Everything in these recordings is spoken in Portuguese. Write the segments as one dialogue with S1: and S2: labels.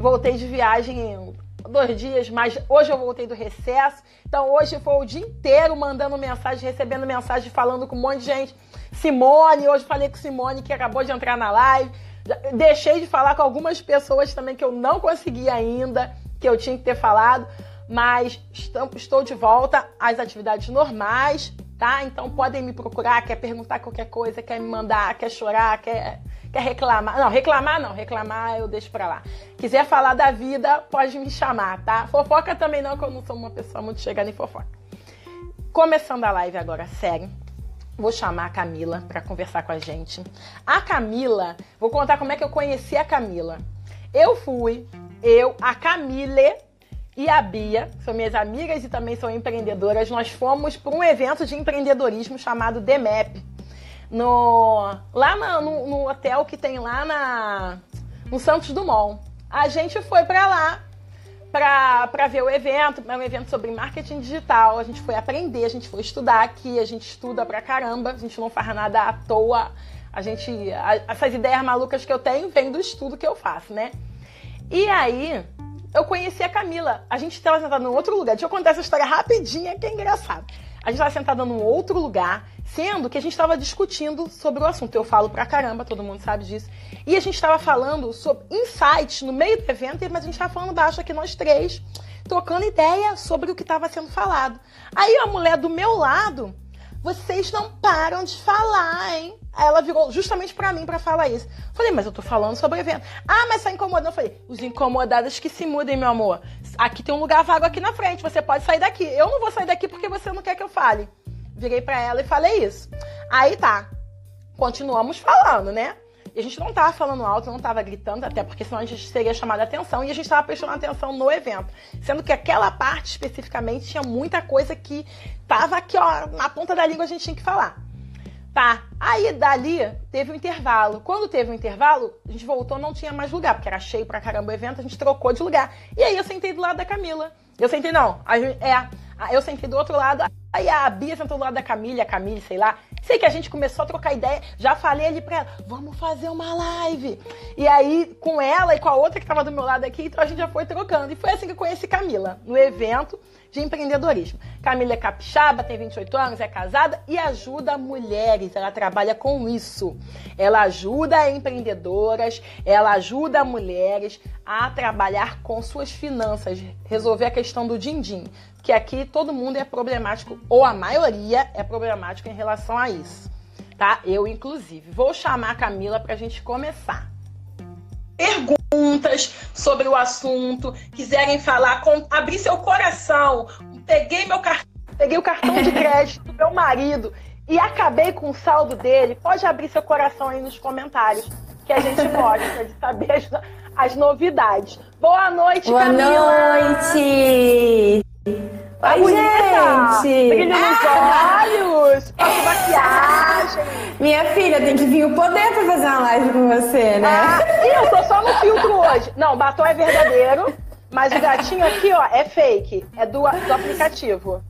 S1: Voltei de viagem dois dias, mas hoje eu voltei do recesso. Então hoje foi o dia inteiro mandando mensagem, recebendo mensagem, falando com um monte de gente. Simone, hoje falei com Simone que acabou de entrar na live. Deixei de falar com algumas pessoas também que eu não consegui ainda, que eu tinha que ter falado, mas estou de volta às atividades normais, tá? Então podem me procurar, quer perguntar qualquer coisa, quer me mandar, quer chorar, quer Quer reclamar? Não, reclamar não. Reclamar eu deixo pra lá. Quiser falar da vida, pode me chamar, tá? Fofoca também não, que eu não sou uma pessoa muito chegada em fofoca. Começando a live agora, sério. Vou chamar a Camila para conversar com a gente. A Camila, vou contar como é que eu conheci a Camila. Eu fui, eu, a Camille e a Bia, são minhas amigas e também são empreendedoras. Nós fomos para um evento de empreendedorismo chamado DEMEP no lá no, no, hotel que tem lá na no Santos Dumont. A gente foi para lá para ver o evento, é um evento sobre marketing digital. A gente foi aprender, a gente foi estudar aqui, a gente estuda pra caramba, a gente não faz nada à toa. A gente a, essas ideias malucas que eu tenho vêm do estudo que eu faço, né? E aí, eu conheci a Camila. A gente estava sentada num outro lugar. Deixa eu contar essa história rapidinha, que é engraçado. A gente estava sentada num outro lugar, sendo que a gente estava discutindo sobre o assunto. Eu falo pra caramba, todo mundo sabe disso. E a gente estava falando sobre insights no meio do evento, mas a gente estava falando baixo aqui, nós três, trocando ideia sobre o que estava sendo falado. Aí a mulher do meu lado, vocês não param de falar, hein? Aí ela virou justamente para mim para falar isso. Falei, mas eu tô falando sobre o evento. Ah, mas tá incomodando. Eu falei, os incomodados que se mudem, meu amor. Aqui tem um lugar vago aqui na frente, você pode sair daqui. Eu não vou sair daqui porque você não quer que eu fale. Virei para ela e falei isso. Aí tá. Continuamos falando, né? E a gente não tava falando alto, não tava gritando, até porque senão a gente seria chamada atenção e a gente tava prestando atenção no evento. Sendo que aquela parte especificamente tinha muita coisa que tava aqui, ó, na ponta da língua a gente tinha que falar. Tá. Aí dali teve um intervalo. Quando teve um intervalo, a gente voltou, não tinha mais lugar, porque era cheio pra caramba o evento, a gente trocou de lugar. E aí eu sentei do lado da Camila. Eu sentei, não, a, é, eu sentei do outro lado. Aí a Bia sentou do lado da Camila, a Camille, sei lá. Sei que a gente começou a trocar ideia. Já falei ali pra ela, vamos fazer uma live. E aí, com ela e com a outra que tava do meu lado aqui, então a gente já foi trocando. E foi assim que eu conheci Camila, no evento de empreendedorismo. Camila é capixaba, tem 28 anos, é casada e ajuda mulheres. Ela trabalha com isso. Ela ajuda empreendedoras, ela ajuda mulheres a trabalhar com suas finanças, resolver a questão do din-din. Que aqui todo mundo é problemático, ou a maioria é problemático em relação a isso. Tá? Eu, inclusive. Vou chamar a Camila para a gente começar perguntas sobre o assunto, quiserem falar, com, abrir seu coração. Peguei meu peguei o cartão de crédito do meu marido e acabei com o saldo dele. Pode abrir seu coração aí nos comentários, que a gente gosta de saber as, novidades. Boa noite,
S2: Boa
S1: Camila.
S2: noite.
S1: Tá
S2: Oi, gente!
S1: Brilho nos olhos, faço maquiagem.
S2: Minha filha, tem que vir o poder pra fazer uma live com você, né?
S1: Ah, eu tô só no filtro hoje. Não, batom é verdadeiro, mas o gatinho aqui, ó, é fake. É do, do aplicativo.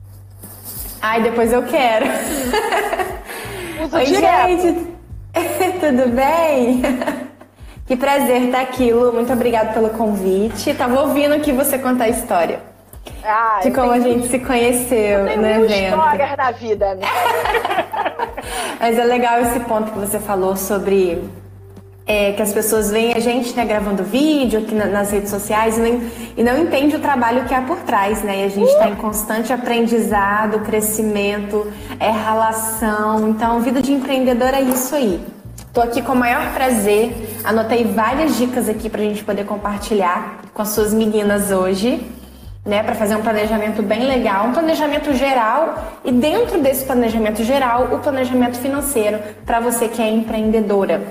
S2: Ai, depois eu quero.
S1: Uso
S2: Oi,
S1: direto.
S2: gente! Tudo bem? Que prazer estar aqui, Lu. Muito obrigada pelo convite. Tava ouvindo aqui você contar a história
S1: Ah,
S2: de como a
S1: tenho-
S2: gente se conheceu
S1: eu mil
S2: evento.
S1: histórias na vida, né?
S2: Mas é legal esse ponto que você falou sobre é, que as pessoas veem a gente né, gravando vídeo aqui na- nas redes sociais e não, e não entende o trabalho que há por trás, né? E a gente está em constante aprendizado, crescimento, é relação. Então, vida de empreendedor é isso aí. Tô aqui com o maior prazer. Anotei várias dicas aqui pra gente poder compartilhar com as suas meninas hoje né, para fazer um planejamento bem legal, um planejamento geral e dentro desse planejamento geral, o planejamento financeiro para você que é empreendedora.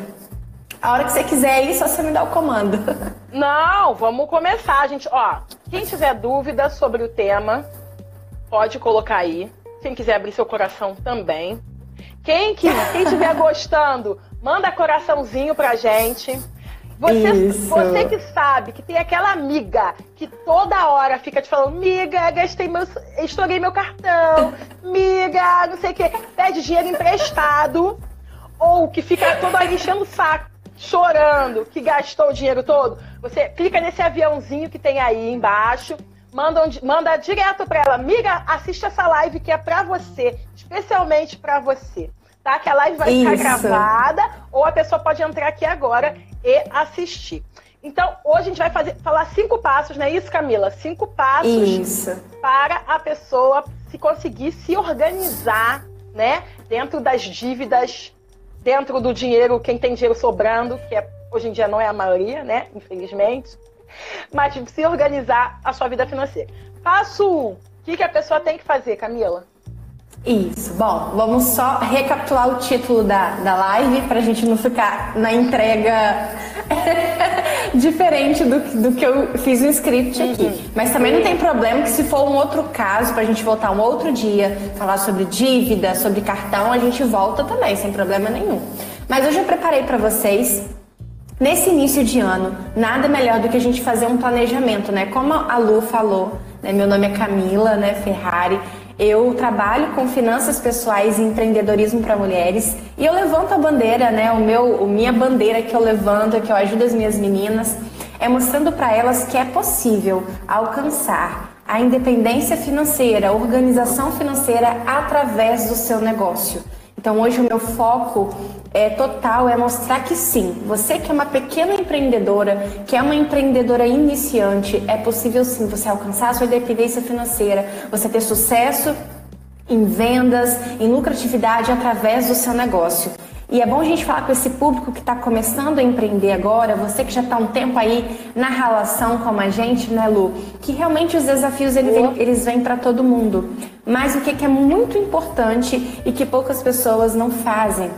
S2: A hora que você quiser aí, só você me dá o comando.
S1: Não, vamos começar, gente. Ó, quem tiver dúvida sobre o tema, pode colocar aí. Quem quiser abrir seu coração também. Quem, que, quem estiver gostando, manda coraçãozinho pra gente. Você,
S2: Isso.
S1: você que sabe que tem aquela amiga que toda hora fica te falando, miga, gastei meu. estourei meu cartão, miga, não sei o quê, pede dinheiro emprestado, ou que fica toda hora enchendo o saco. chorando que gastou o dinheiro todo, você clica nesse aviãozinho que tem aí embaixo, manda, manda direto para ela, amiga, assiste essa live que é para você, especialmente para você. Tá? Que a live vai Isso. ficar gravada ou a pessoa pode entrar aqui agora e assistir. Então, hoje a gente vai fazer, falar cinco passos, não é isso, Camila? Cinco passos
S2: isso.
S1: para a pessoa se conseguir se organizar, né? Dentro das dívidas, dentro do dinheiro, quem tem dinheiro sobrando, que é, hoje em dia não é a maioria, né? Infelizmente. Mas se organizar a sua vida financeira. Passo um. O que, que a pessoa tem que fazer, Camila?
S2: Isso. Bom, vamos só recapitular o título da, da live para a gente não ficar na entrega diferente do, do que eu fiz no script aqui. Uhum. Mas também não tem problema que se for um outro caso, para a gente voltar um outro dia, falar sobre dívida, sobre cartão, a gente volta também, sem problema nenhum. Mas hoje eu preparei para vocês Nesse início de ano, nada melhor do que a gente fazer um planejamento, né? Como a Lu falou, né? meu nome é Camila, né, Ferrari. Eu trabalho com finanças pessoais e empreendedorismo para mulheres e eu levanto a bandeira, né? O meu, o minha bandeira que eu levanto, que eu ajudo as minhas meninas, é mostrando para elas que é possível alcançar a independência financeira, a organização financeira através do seu negócio. Então hoje o meu foco é total é mostrar que sim, você que é uma pequena empreendedora, que é uma empreendedora iniciante, é possível sim você alcançar a sua independência financeira, você ter sucesso em vendas, em lucratividade através do seu negócio. E é bom a gente falar com esse público que está começando a empreender agora, você que já está um tempo aí na relação com a gente, né, Lu? Que realmente os desafios eles vêm para todo mundo. Mas o que, que é muito importante e que poucas pessoas não fazem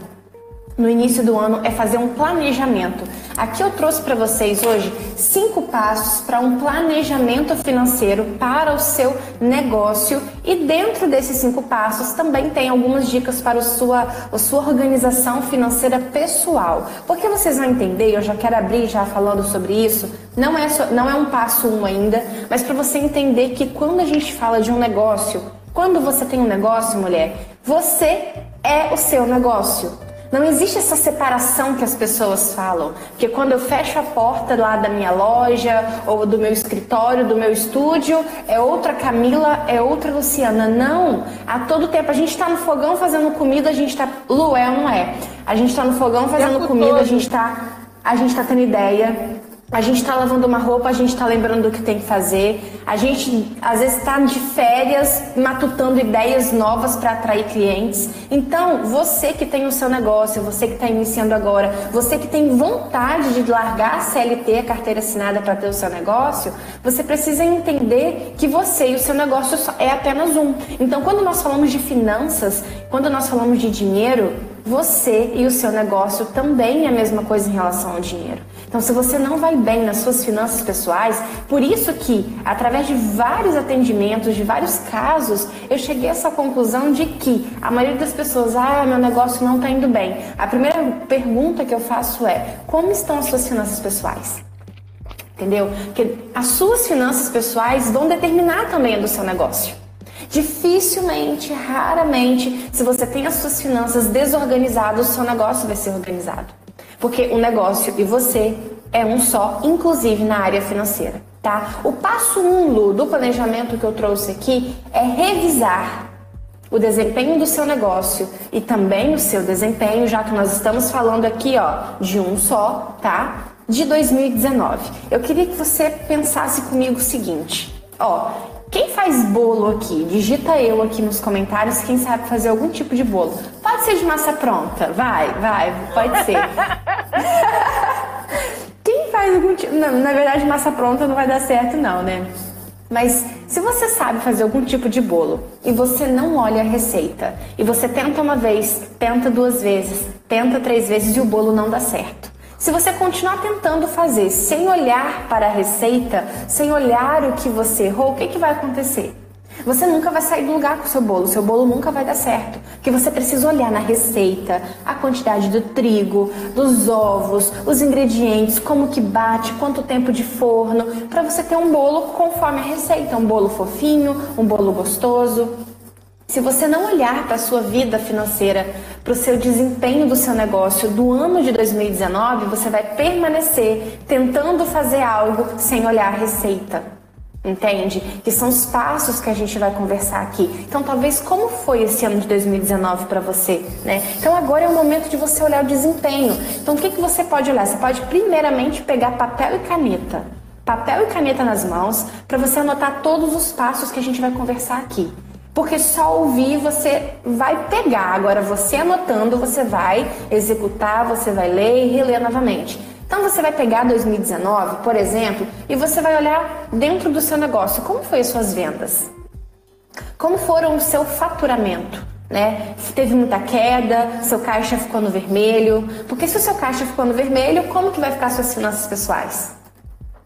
S2: no início do ano é fazer um planejamento. Aqui eu trouxe para vocês hoje cinco passos para um planejamento financeiro para o seu negócio e dentro desses cinco passos também tem algumas dicas para a sua, a sua organização financeira pessoal. Porque vocês vão entender, eu já quero abrir já falando sobre isso, não é, só, não é um passo um ainda, mas para você entender que quando a gente fala de um negócio, quando você tem um negócio, mulher, você é o seu negócio. Não existe essa separação que as pessoas falam. Porque quando eu fecho a porta lá da minha loja, ou do meu escritório, do meu estúdio, é outra Camila, é outra Luciana. Não! A todo tempo a gente está no fogão fazendo comida, a gente está. Lu, é ou não é? A gente está no fogão fazendo comida, a gente está. A gente está tendo ideia, a gente está lavando uma roupa, a gente está lembrando do que tem que fazer. A gente às vezes está de férias, matutando ideias novas para atrair clientes. Então, você que tem o seu negócio, você que está iniciando agora, você que tem vontade de largar a CLT, a carteira assinada para ter o seu negócio, você precisa entender que você e o seu negócio é apenas um. Então, quando nós falamos de finanças, quando nós falamos de dinheiro, você e o seu negócio também é a mesma coisa em relação ao dinheiro. Então, se você não vai bem nas suas finanças pessoais, por isso que, através de vários atendimentos, de vários casos, eu cheguei a essa conclusão de que a maioria das pessoas, ah, meu negócio não está indo bem. A primeira pergunta que eu faço é: como estão as suas finanças pessoais? Entendeu? Porque as suas finanças pessoais vão determinar também a do seu negócio. Dificilmente, raramente, se você tem as suas finanças desorganizadas, o seu negócio vai ser organizado. Porque o negócio e você é um só, inclusive na área financeira, tá? O passo 1 um, do planejamento que eu trouxe aqui é revisar o desempenho do seu negócio e também o seu desempenho, já que nós estamos falando aqui, ó, de um só, tá? De 2019. Eu queria que você pensasse comigo o seguinte, ó, quem faz bolo aqui? Digita eu aqui nos comentários quem sabe fazer algum tipo de bolo. Pode ser de massa pronta, vai, vai, pode ser. Faz algum tipo. Não, na verdade, massa pronta não vai dar certo, não, né? Mas se você sabe fazer algum tipo de bolo e você não olha a receita, e você tenta uma vez, tenta duas vezes, tenta três vezes e o bolo não dá certo. Se você continuar tentando fazer sem olhar para a receita, sem olhar o que você errou, o que, que vai acontecer? Você nunca vai sair do lugar com o seu bolo, seu bolo nunca vai dar certo. Porque você precisa olhar na receita, a quantidade do trigo, dos ovos, os ingredientes, como que bate, quanto tempo de forno, para você ter um bolo conforme a receita, um bolo fofinho, um bolo gostoso. Se você não olhar para a sua vida financeira, para o seu desempenho do seu negócio do ano de 2019, você vai permanecer tentando fazer algo sem olhar a receita. Entende? Que são os passos que a gente vai conversar aqui. Então, talvez como foi esse ano de 2019 para você, né? Então, agora é o momento de você olhar o desempenho. Então, o que, que você pode olhar? Você pode primeiramente pegar papel e caneta. Papel e caneta nas mãos para você anotar todos os passos que a gente vai conversar aqui. Porque só ouvir você vai pegar. Agora, você anotando, você vai executar, você vai ler e reler novamente. Então, você vai pegar 2019, por exemplo, e você vai olhar dentro do seu negócio como foi as suas vendas. Como foram o seu faturamento? Né? Se teve muita queda, seu caixa ficou no vermelho. Porque se o seu caixa ficou no vermelho, como que vai ficar suas finanças pessoais?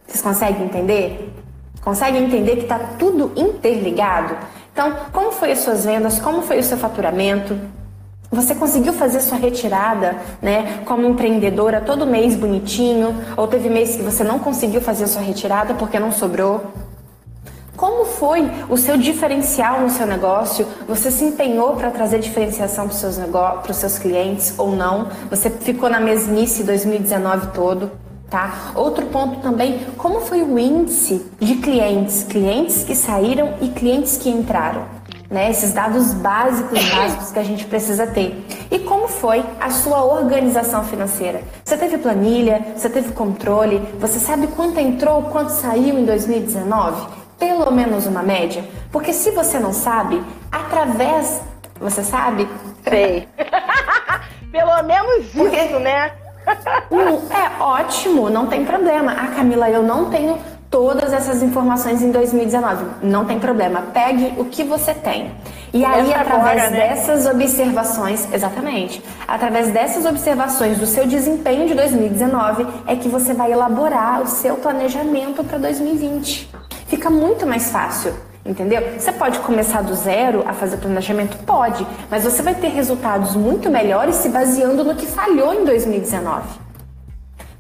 S2: Vocês conseguem entender? Conseguem entender que está tudo interligado? Então, como foi as suas vendas? Como foi o seu faturamento? Você conseguiu fazer sua retirada, né, como empreendedora todo mês bonitinho? Ou teve mês que você não conseguiu fazer sua retirada porque não sobrou? Como foi o seu diferencial no seu negócio? Você se empenhou para trazer diferenciação para os seus, para os seus clientes ou não? Você ficou na mesmice 2019 todo? Tá? Outro ponto também, como foi o índice de clientes, clientes que saíram e clientes que entraram, né? Esses dados básicos, básicos que a gente precisa ter. E como foi a sua organização financeira? Você teve planilha, você teve controle, você sabe quanto entrou, quanto saiu em 2019? Pelo menos uma média? Porque se você não sabe, através, você sabe?
S1: Sei. Pelo menos isso, Porque... né?
S2: é ótimo, não tem problema. Ah, Camila, eu não tenho todas essas informações em 2019. Não tem problema. Pegue o que você tem. E aí, através agora, né? dessas observações, exatamente, através dessas observações do seu desempenho de 2019, é que você vai elaborar o seu planejamento para 2020. Fica muito mais fácil. Entendeu? Você pode começar do zero a fazer planejamento? Pode, mas você vai ter resultados muito melhores se baseando no que falhou em 2019.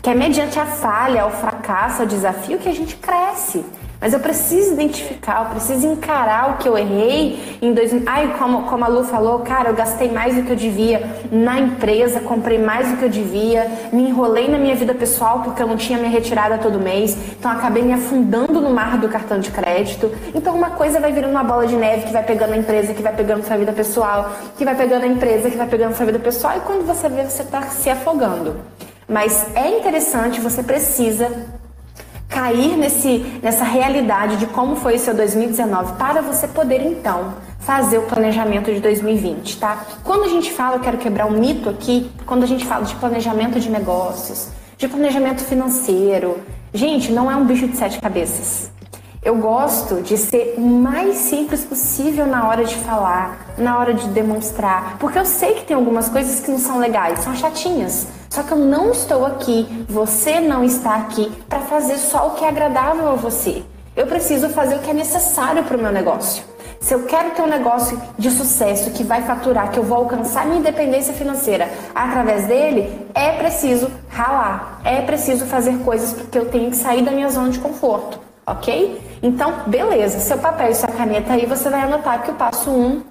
S2: Que é mediante a falha, o fracasso, o desafio que a gente cresce. Mas eu preciso identificar, eu preciso encarar o que eu errei em 2000. Ai, como, como a Lu falou, cara, eu gastei mais do que eu devia na empresa, comprei mais do que eu devia, me enrolei na minha vida pessoal porque eu não tinha minha retirada todo mês, então acabei me afundando no mar do cartão de crédito. Então uma coisa vai virando uma bola de neve que vai pegando a empresa, que vai pegando sua vida pessoal, que vai pegando a empresa, que vai pegando sua vida pessoal, e quando você vê, você está se afogando. Mas é interessante, você precisa cair nesse, nessa realidade de como foi o seu 2019 para você poder então fazer o planejamento de 2020, tá? Quando a gente fala, eu quero quebrar um mito aqui, quando a gente fala de planejamento de negócios, de planejamento financeiro, gente, não é um bicho de sete cabeças. Eu gosto de ser o mais simples possível na hora de falar, na hora de demonstrar, porque eu sei que tem algumas coisas que não são legais, são chatinhas. Só que eu não estou aqui, você não está aqui para fazer só o que é agradável a você. Eu preciso fazer o que é necessário para o meu negócio. Se eu quero ter um negócio de sucesso que vai faturar, que eu vou alcançar minha independência financeira através dele, é preciso ralar, é preciso fazer coisas porque eu tenho que sair da minha zona de conforto ok? Então, beleza, seu papel e sua caneta aí, você vai anotar que o passo 1, um,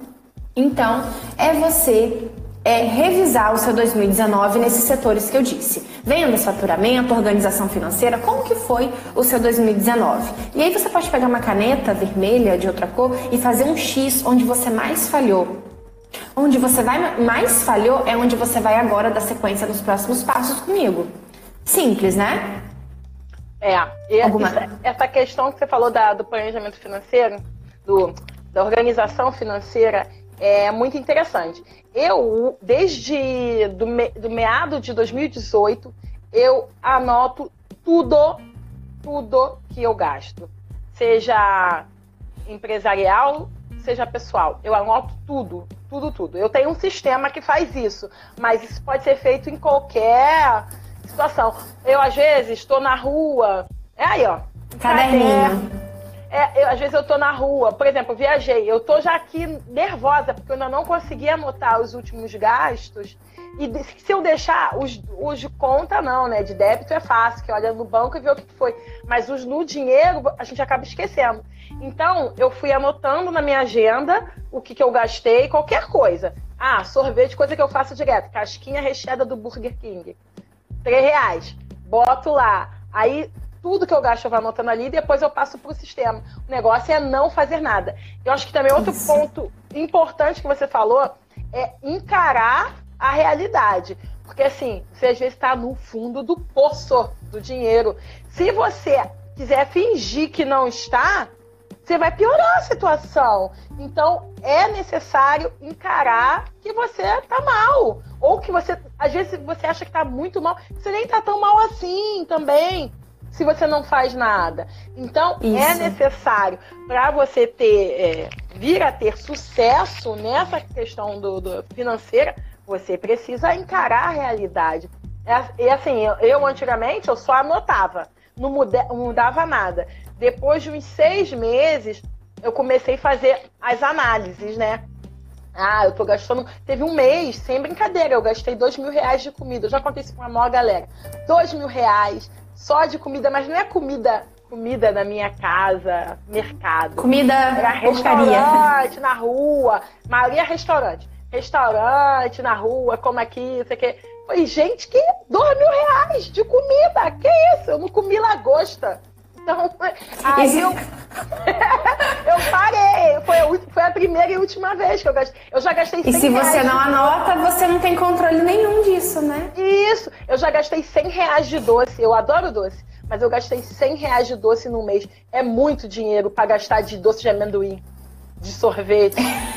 S2: então, é você é, revisar o seu 2019 nesses setores que eu disse. Vendas, faturamento, organização financeira, como que foi o seu 2019? E aí você pode pegar uma caneta vermelha de outra cor e fazer um X onde você mais falhou. Onde você vai mais falhou é onde você vai agora dar sequência nos próximos passos comigo. Simples, né?
S1: É, Alguma... essa, essa, questão que você falou da, do planejamento financeiro, do, da organização financeira, é muito interessante. Eu, desde do, me, do meado de 2018, eu anoto tudo, tudo que eu gasto. Seja empresarial, seja pessoal. Eu anoto tudo, tudo, tudo. Eu tenho um sistema que faz isso, mas isso pode ser feito em qualquer situação. Eu, às vezes, estou na rua. É aí, ó.
S2: Caderninho.
S1: É, eu, às vezes eu tô na rua, por exemplo, eu viajei, eu tô já aqui nervosa, porque eu ainda não consegui anotar os últimos gastos. E se eu deixar os, os de conta, não, né? De débito é fácil, que olha no banco e vê o que foi. Mas os no dinheiro, a gente acaba esquecendo. Então, eu fui anotando na minha agenda o que, que eu gastei, qualquer coisa. Ah, sorvete, coisa que eu faço direto. Casquinha recheada do Burger King. Três reais. Boto lá. Aí tudo que eu gasto eu vou anotando ali e depois eu passo para o sistema. O negócio é não fazer nada. Eu acho que também outro Isso. ponto importante que você falou é encarar a realidade. Porque assim, você às vezes está no fundo do poço do dinheiro. Se você quiser fingir que não está, você vai piorar a situação. Então, é necessário encarar que você está mal. Ou que você, às vezes, você acha que está muito mal. Você nem está tão mal assim também se você não faz nada. Então, é Isso. é necessário para você ter é, vir a ter sucesso nessa questão do, do, financeira, você precisa encarar a realidade. É, e assim, eu, eu, antigamente eu só anotava, não, mudava nada. Depois de uns seis meses, eu comecei a fazer as análises, né? Ah, eu tô gastando. Teve um mês, sem brincadeira, eu gastei dois mil reais de comida. Eu já contei isso pra uma maior galera. Dois mil reais só de comida, mas não é comida comida na minha casa, mercado.
S2: Comida
S1: Era restaurante na rua. Maria restaurante. Restaurante na rua, como aqui, não sei o quê. Falei, gente, que dois mil reais de comida. Que isso? Eu não comi lagosta. Então, aí eu, eu parei. Foi a, foi a primeira e última vez que eu gastei. Eu já gastei 100
S2: E se você não anota, você não tem controle nenhum disso, né?
S1: Isso. Eu já gastei 100 reais de doce. Eu adoro doce. Mas eu gastei 100 reais de doce no mês. É muito dinheiro para gastar de doce de amendoim, de sorvete.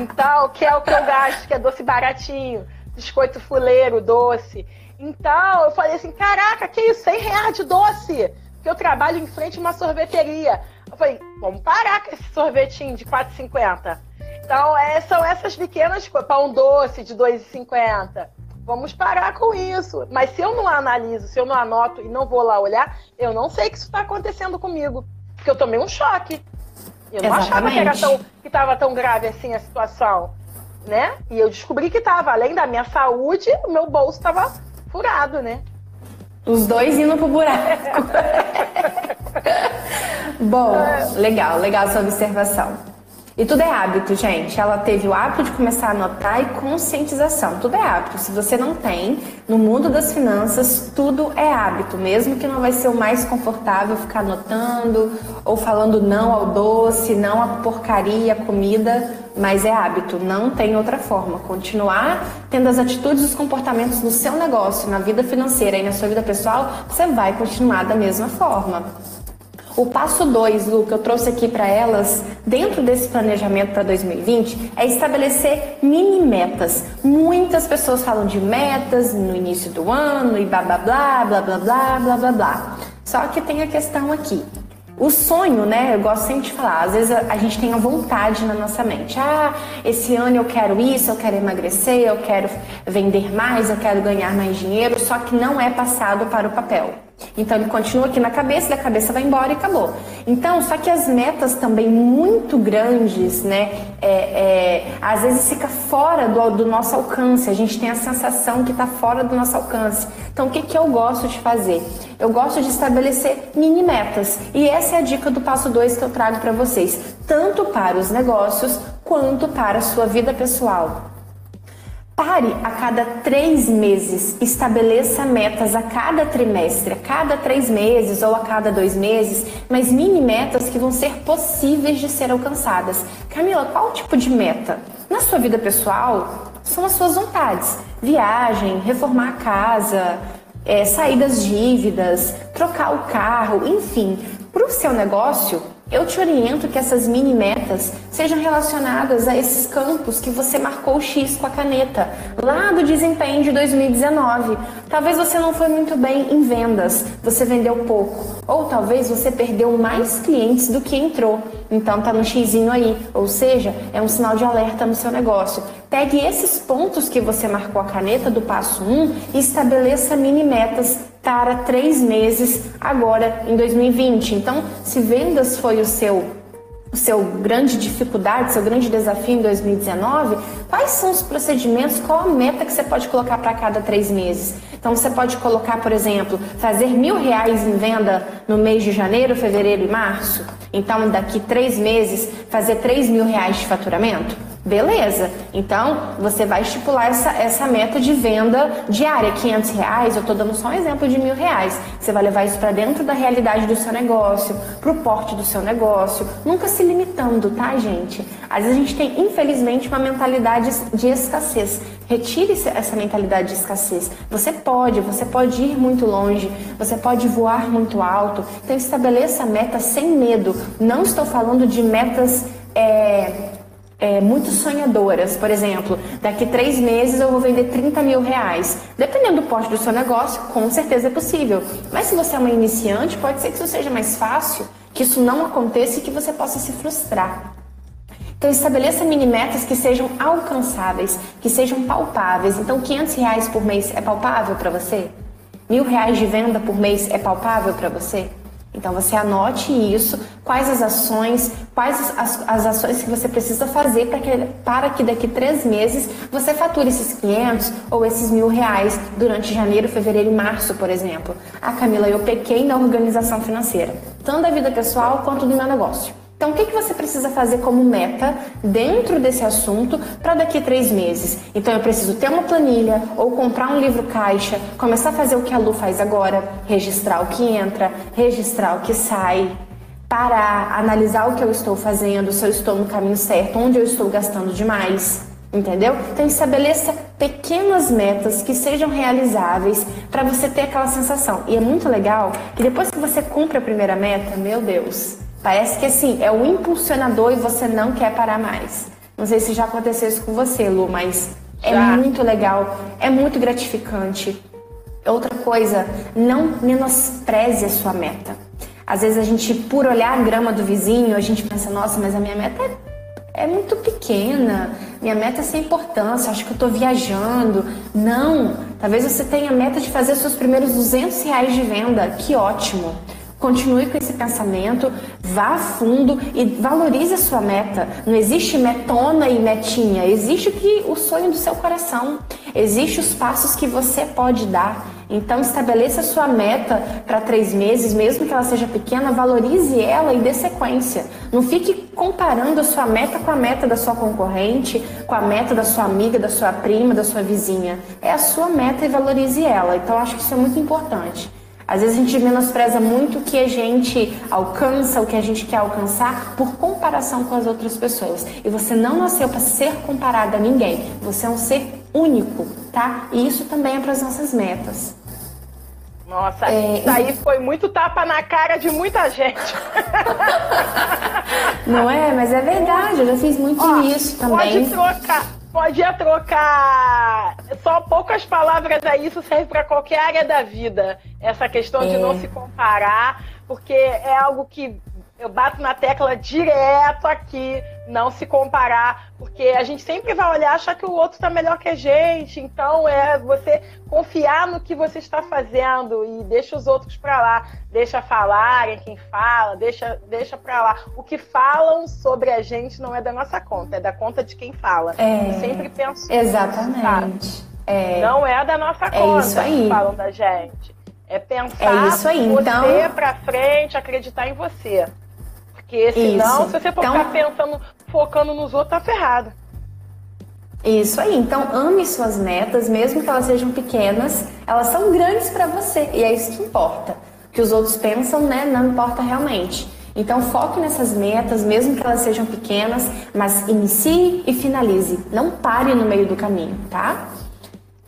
S1: Então, que é o que eu gasto, que é doce baratinho. Biscoito fuleiro, doce. Então, eu falei assim, caraca, que isso? 100 reais de doce? Que eu trabalho em frente a uma sorveteria. Eu falei, vamos parar com esse sorvetinho de 4,50. Então, é, são essas pequenas coisas. Pão doce de 2,50. Vamos parar com isso. Mas se eu não analiso, se eu não anoto e não vou lá olhar, eu não sei que isso está acontecendo comigo. Porque eu tomei um choque. Eu não Exatamente. achava que era tão, que estava tão grave assim a situação. Né? E eu descobri que estava, além da minha saúde, o meu bolso estava furado, né?
S2: Os dois indo pro buraco. Bom, legal, legal essa observação. E tudo é hábito, gente. Ela teve o hábito de começar a anotar e conscientização. Tudo é hábito. Se você não tem, no mundo das finanças, tudo é hábito. Mesmo que não vai ser o mais confortável ficar anotando ou falando não ao doce, não à porcaria, comida, mas é hábito. Não tem outra forma. Continuar tendo as atitudes e os comportamentos no seu negócio, na vida financeira e na sua vida pessoal, você vai continuar da mesma forma. O passo 2, Lu, que eu trouxe aqui para elas, dentro desse planejamento para 2020, é estabelecer mini metas. Muitas pessoas falam de metas no início do ano e blá blá blá, blá blá blá, blá blá blá. Só que tem a questão aqui. O sonho, né? Eu gosto sempre de falar, às vezes a, a, gente tem a vontade na nossa mente. Ah, esse ano eu quero isso, eu quero emagrecer, eu quero vender mais, eu quero ganhar mais dinheiro, só que não é passado para o papel. Então ele continua aqui na cabeça, e a cabeça vai embora e acabou. Então, só que as metas também muito grandes, né? É, é, às vezes fica fora do, do, nosso alcance. A gente tem a sensação que está fora do nosso alcance. Então, o que, que eu gosto de fazer? Eu gosto de estabelecer mini metas. E essa é a dica do passo 2 que eu trago para vocês, tanto para os negócios quanto para a sua vida pessoal. Pare a cada três meses, estabeleça metas a cada trimestre, a cada três meses ou a cada dois meses, mas mini metas que vão ser possíveis de ser alcançadas. Camila, qual tipo de meta? Na sua vida pessoal, são as suas vontades: viagem, reformar a casa, é, sair das dívidas, trocar o carro, enfim. Para o seu negócio, eu te oriento que essas mini metas sejam relacionadas a esses campos que você marcou X com a caneta, lá do desempenho de 2019. Talvez você não foi muito bem em vendas, você vendeu pouco, ou talvez você perdeu mais clientes do que entrou. Então tá no xizinho aí, ou seja, é um sinal de alerta no seu negócio. Pegue esses pontos que você marcou a caneta do passo 1 e estabeleça mini metas para três meses agora em 2020. Então, se vendas foi o seu o seu grande dificuldade, seu grande desafio em 2019, quais são os procedimentos, qual a meta que você pode colocar para cada três meses? Então você pode colocar, por exemplo, fazer mil reais em venda no mês de janeiro, fevereiro e março. Então daqui três meses fazer três mil reais de faturamento. Beleza, então você vai estipular essa, essa meta de venda diária, 500 reais, eu estou dando só um exemplo de mil reais. Você vai levar isso para dentro da realidade do seu negócio, para o porte do seu negócio, nunca se limitando, tá, gente? Às vezes a gente tem, infelizmente, uma mentalidade de escassez. Retire essa mentalidade de escassez. Você pode, você pode ir muito longe, você pode voar muito alto. Então estabeleça metas sem medo. Não estou falando de metas. É, é, muito sonhadoras. Por exemplo, daqui três meses eu vou vender 30 mil reais. Dependendo do porte do seu negócio, com certeza é possível. Mas se você é uma iniciante, pode ser que isso seja mais fácil, que isso não aconteça e que você possa se frustrar. Então estabeleça mini metas que sejam alcançáveis, que sejam palpáveis. Então 500 reais por mês é palpável para você? Mil reais de venda por mês é palpável para você? Então você anote isso, quais as ações, quais as, as ações que você precisa fazer para que, para que daqui três meses você fature esses 500 ou esses mil reais durante janeiro, fevereiro e março, por exemplo. Ah, Camila, eu pequei na organização financeira, tanto da vida pessoal quanto do meu negócio. Então, o que, que você precisa fazer como meta dentro desse assunto para daqui três meses? Então, eu preciso ter uma planilha ou comprar um livro caixa, começar a fazer o que a Lu faz agora, registrar o que entra, registrar o que sai, parar, analisar o que eu estou fazendo, se eu estou no caminho certo, onde eu estou gastando demais. Entendeu? Então estabeleça pequenas metas que sejam realizáveis para você ter aquela sensação. E é muito legal que depois que você cumpre a primeira meta, meu Deus, Parece que assim, é o impulsionador e você não quer parar mais. Não sei se já aconteceu isso com você, Lu, mas é já. é muito legal, é muito gratificante. Outra coisa, não menospreze a sua meta. Às vezes a gente, por olhar a grama do vizinho, a gente pensa, nossa, mas a minha meta é, é muito pequena, minha meta é sem importância, acho que eu estou viajando. Não, talvez você tenha a meta de fazer seus primeiros 200 reais de venda, que ótimo. Continue com esse pensamento, vá a fundo e valorize a sua meta. Não existe metona e metinha, existe o, que, o sonho do seu coração, existe os passos que você pode dar. Então estabeleça a sua meta para três meses, mesmo que ela seja pequena, valorize ela e dê sequência. Não fique comparando a sua meta com a meta da sua concorrente, com a meta da sua amiga, da sua prima, da sua vizinha. É a sua meta e valorize ela. Então acho que isso é muito importante. Às vezes a gente menospreza muito o que a gente alcança, o que a gente quer alcançar por comparação com as outras pessoas. E você não nasceu para ser comparado a ninguém. Você é um ser único, tá? E isso também é para as nossas metas.
S1: Nossa, é, isso aí foi muito tapa na cara de muita gente.
S2: Não é? Mas é verdade, eu já fiz muito Ó, isso também.
S1: Pode trocar, Podia trocar só poucas palavras a isso serve para qualquer área da vida. Essa questão é. de não se comparar, porque é algo que eu bato na tecla direto aqui, não se comparar, porque a gente sempre vai olhar achar que o outro está melhor que a gente. Então é você confiar no que você está fazendo e deixa os outros para lá, deixa falarem quem fala, deixa deixa para lá. O que falam sobre a gente não é da nossa conta, é da conta de quem fala. É, eu sempre penso
S2: exatamente.
S1: É, não é da nossa é conta isso aí. que falam da gente. É pensar
S2: é isso aí.
S1: você
S2: então...
S1: para frente, acreditar em você. Porque senão, Isso. se você for então... ficar pensando, focando nos outros, tá ferrado.
S2: Isso aí. Então, ame suas metas, mesmo que elas sejam pequenas, elas são grandes para você. E é isso que importa. O que os outros pensam, né, não importa realmente. Então, foque nessas metas, mesmo que elas sejam pequenas, mas inicie e finalize. Não pare no meio do caminho, tá?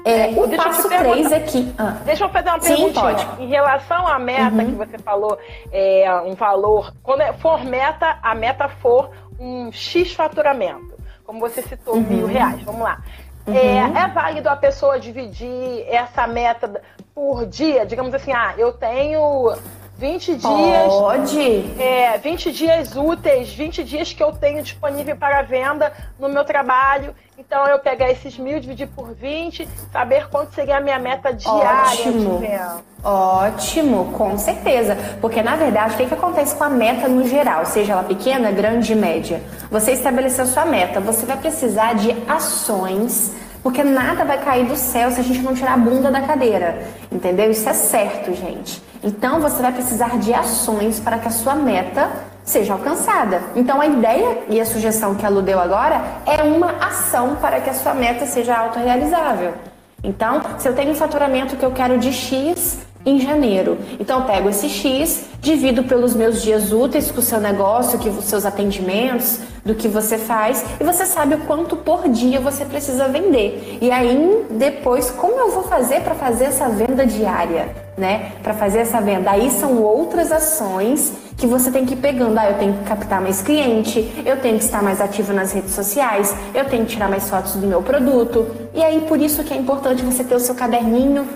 S2: É, o deixa passo 3 aqui.
S1: Ah. Deixa eu fazer uma pergunta. Em relação à meta uhum. que você falou, é, um valor. Quando é, for meta, a meta for um X faturamento. Como você citou, uhum. mil reais. Vamos lá. Uhum. É, é, válido a pessoa dividir essa meta por dia? Digamos assim, ah, eu tenho 20 dias.
S2: Pode.
S1: É, 20 dias úteis, 20 dias que eu tenho disponível para venda no meu trabalho. Então eu pegar esses mil, dividir por 20, saber quanto seria a minha meta diária
S2: Ótimo.
S1: de venda.
S2: Ótimo, com certeza. Porque na verdade, o que, que acontece com a meta no geral, seja ela pequena, grande média? Você estabeleceu sua meta, você vai precisar de ações porque nada vai cair do céu se a gente não tirar a bunda da cadeira. Entendeu? Isso é certo, gente. Então você vai precisar de ações para que a sua meta seja alcançada. Então a ideia e a sugestão que ela deu agora é uma ação para que a sua meta seja autorrealizável. Então, se eu tenho um faturamento que eu quero de X, em janeiro. Então eu pego esse X, divido pelos meus dias úteis com o seu negócio, que os seus atendimentos, do que você faz, e você sabe o quanto por dia você precisa vender. E aí depois como eu vou fazer para fazer essa venda diária, né? Para fazer essa venda. Aí são outras ações que você tem que ir pegando. Ah, eu tenho que captar mais cliente, eu tenho que estar mais ativo nas redes sociais, eu tenho que tirar mais fotos do meu produto. E aí por isso que é importante você ter o seu caderninho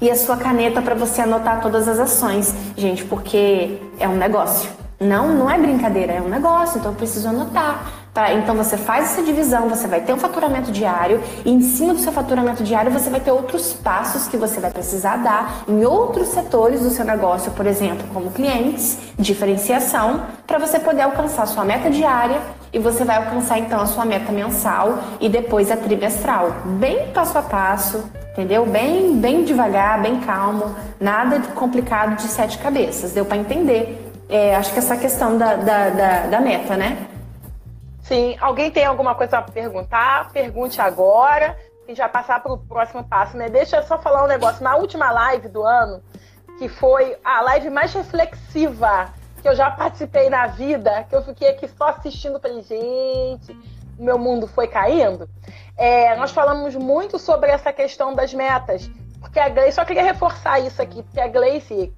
S2: e a sua caneta para você anotar todas as ações, gente, porque é um negócio. Não, não é brincadeira, é um negócio, então eu preciso anotar. Tá? Então você faz essa divisão, você vai ter um faturamento diário e em cima do seu faturamento diário você vai ter outros passos que você vai precisar dar em outros setores do seu negócio, por exemplo, como clientes, diferenciação, para você poder alcançar a sua meta diária e você vai alcançar então a sua meta mensal e depois a trimestral, bem passo a passo, entendeu? Bem, bem devagar, bem calmo, nada complicado de sete cabeças. Deu para entender? É, acho que essa questão da, da, da, da meta, né?
S1: Sim. Alguém tem alguma coisa para perguntar? Pergunte agora e já passar para o próximo passo, né? Deixa eu só falar um negócio. Na última live do ano, que foi a live mais reflexiva que eu já participei na vida, que eu fiquei aqui só assistindo, falei, gente, meu mundo foi caindo. É, nós falamos muito sobre essa questão das metas, porque a Gleice, só queria reforçar isso aqui, porque a Gleice,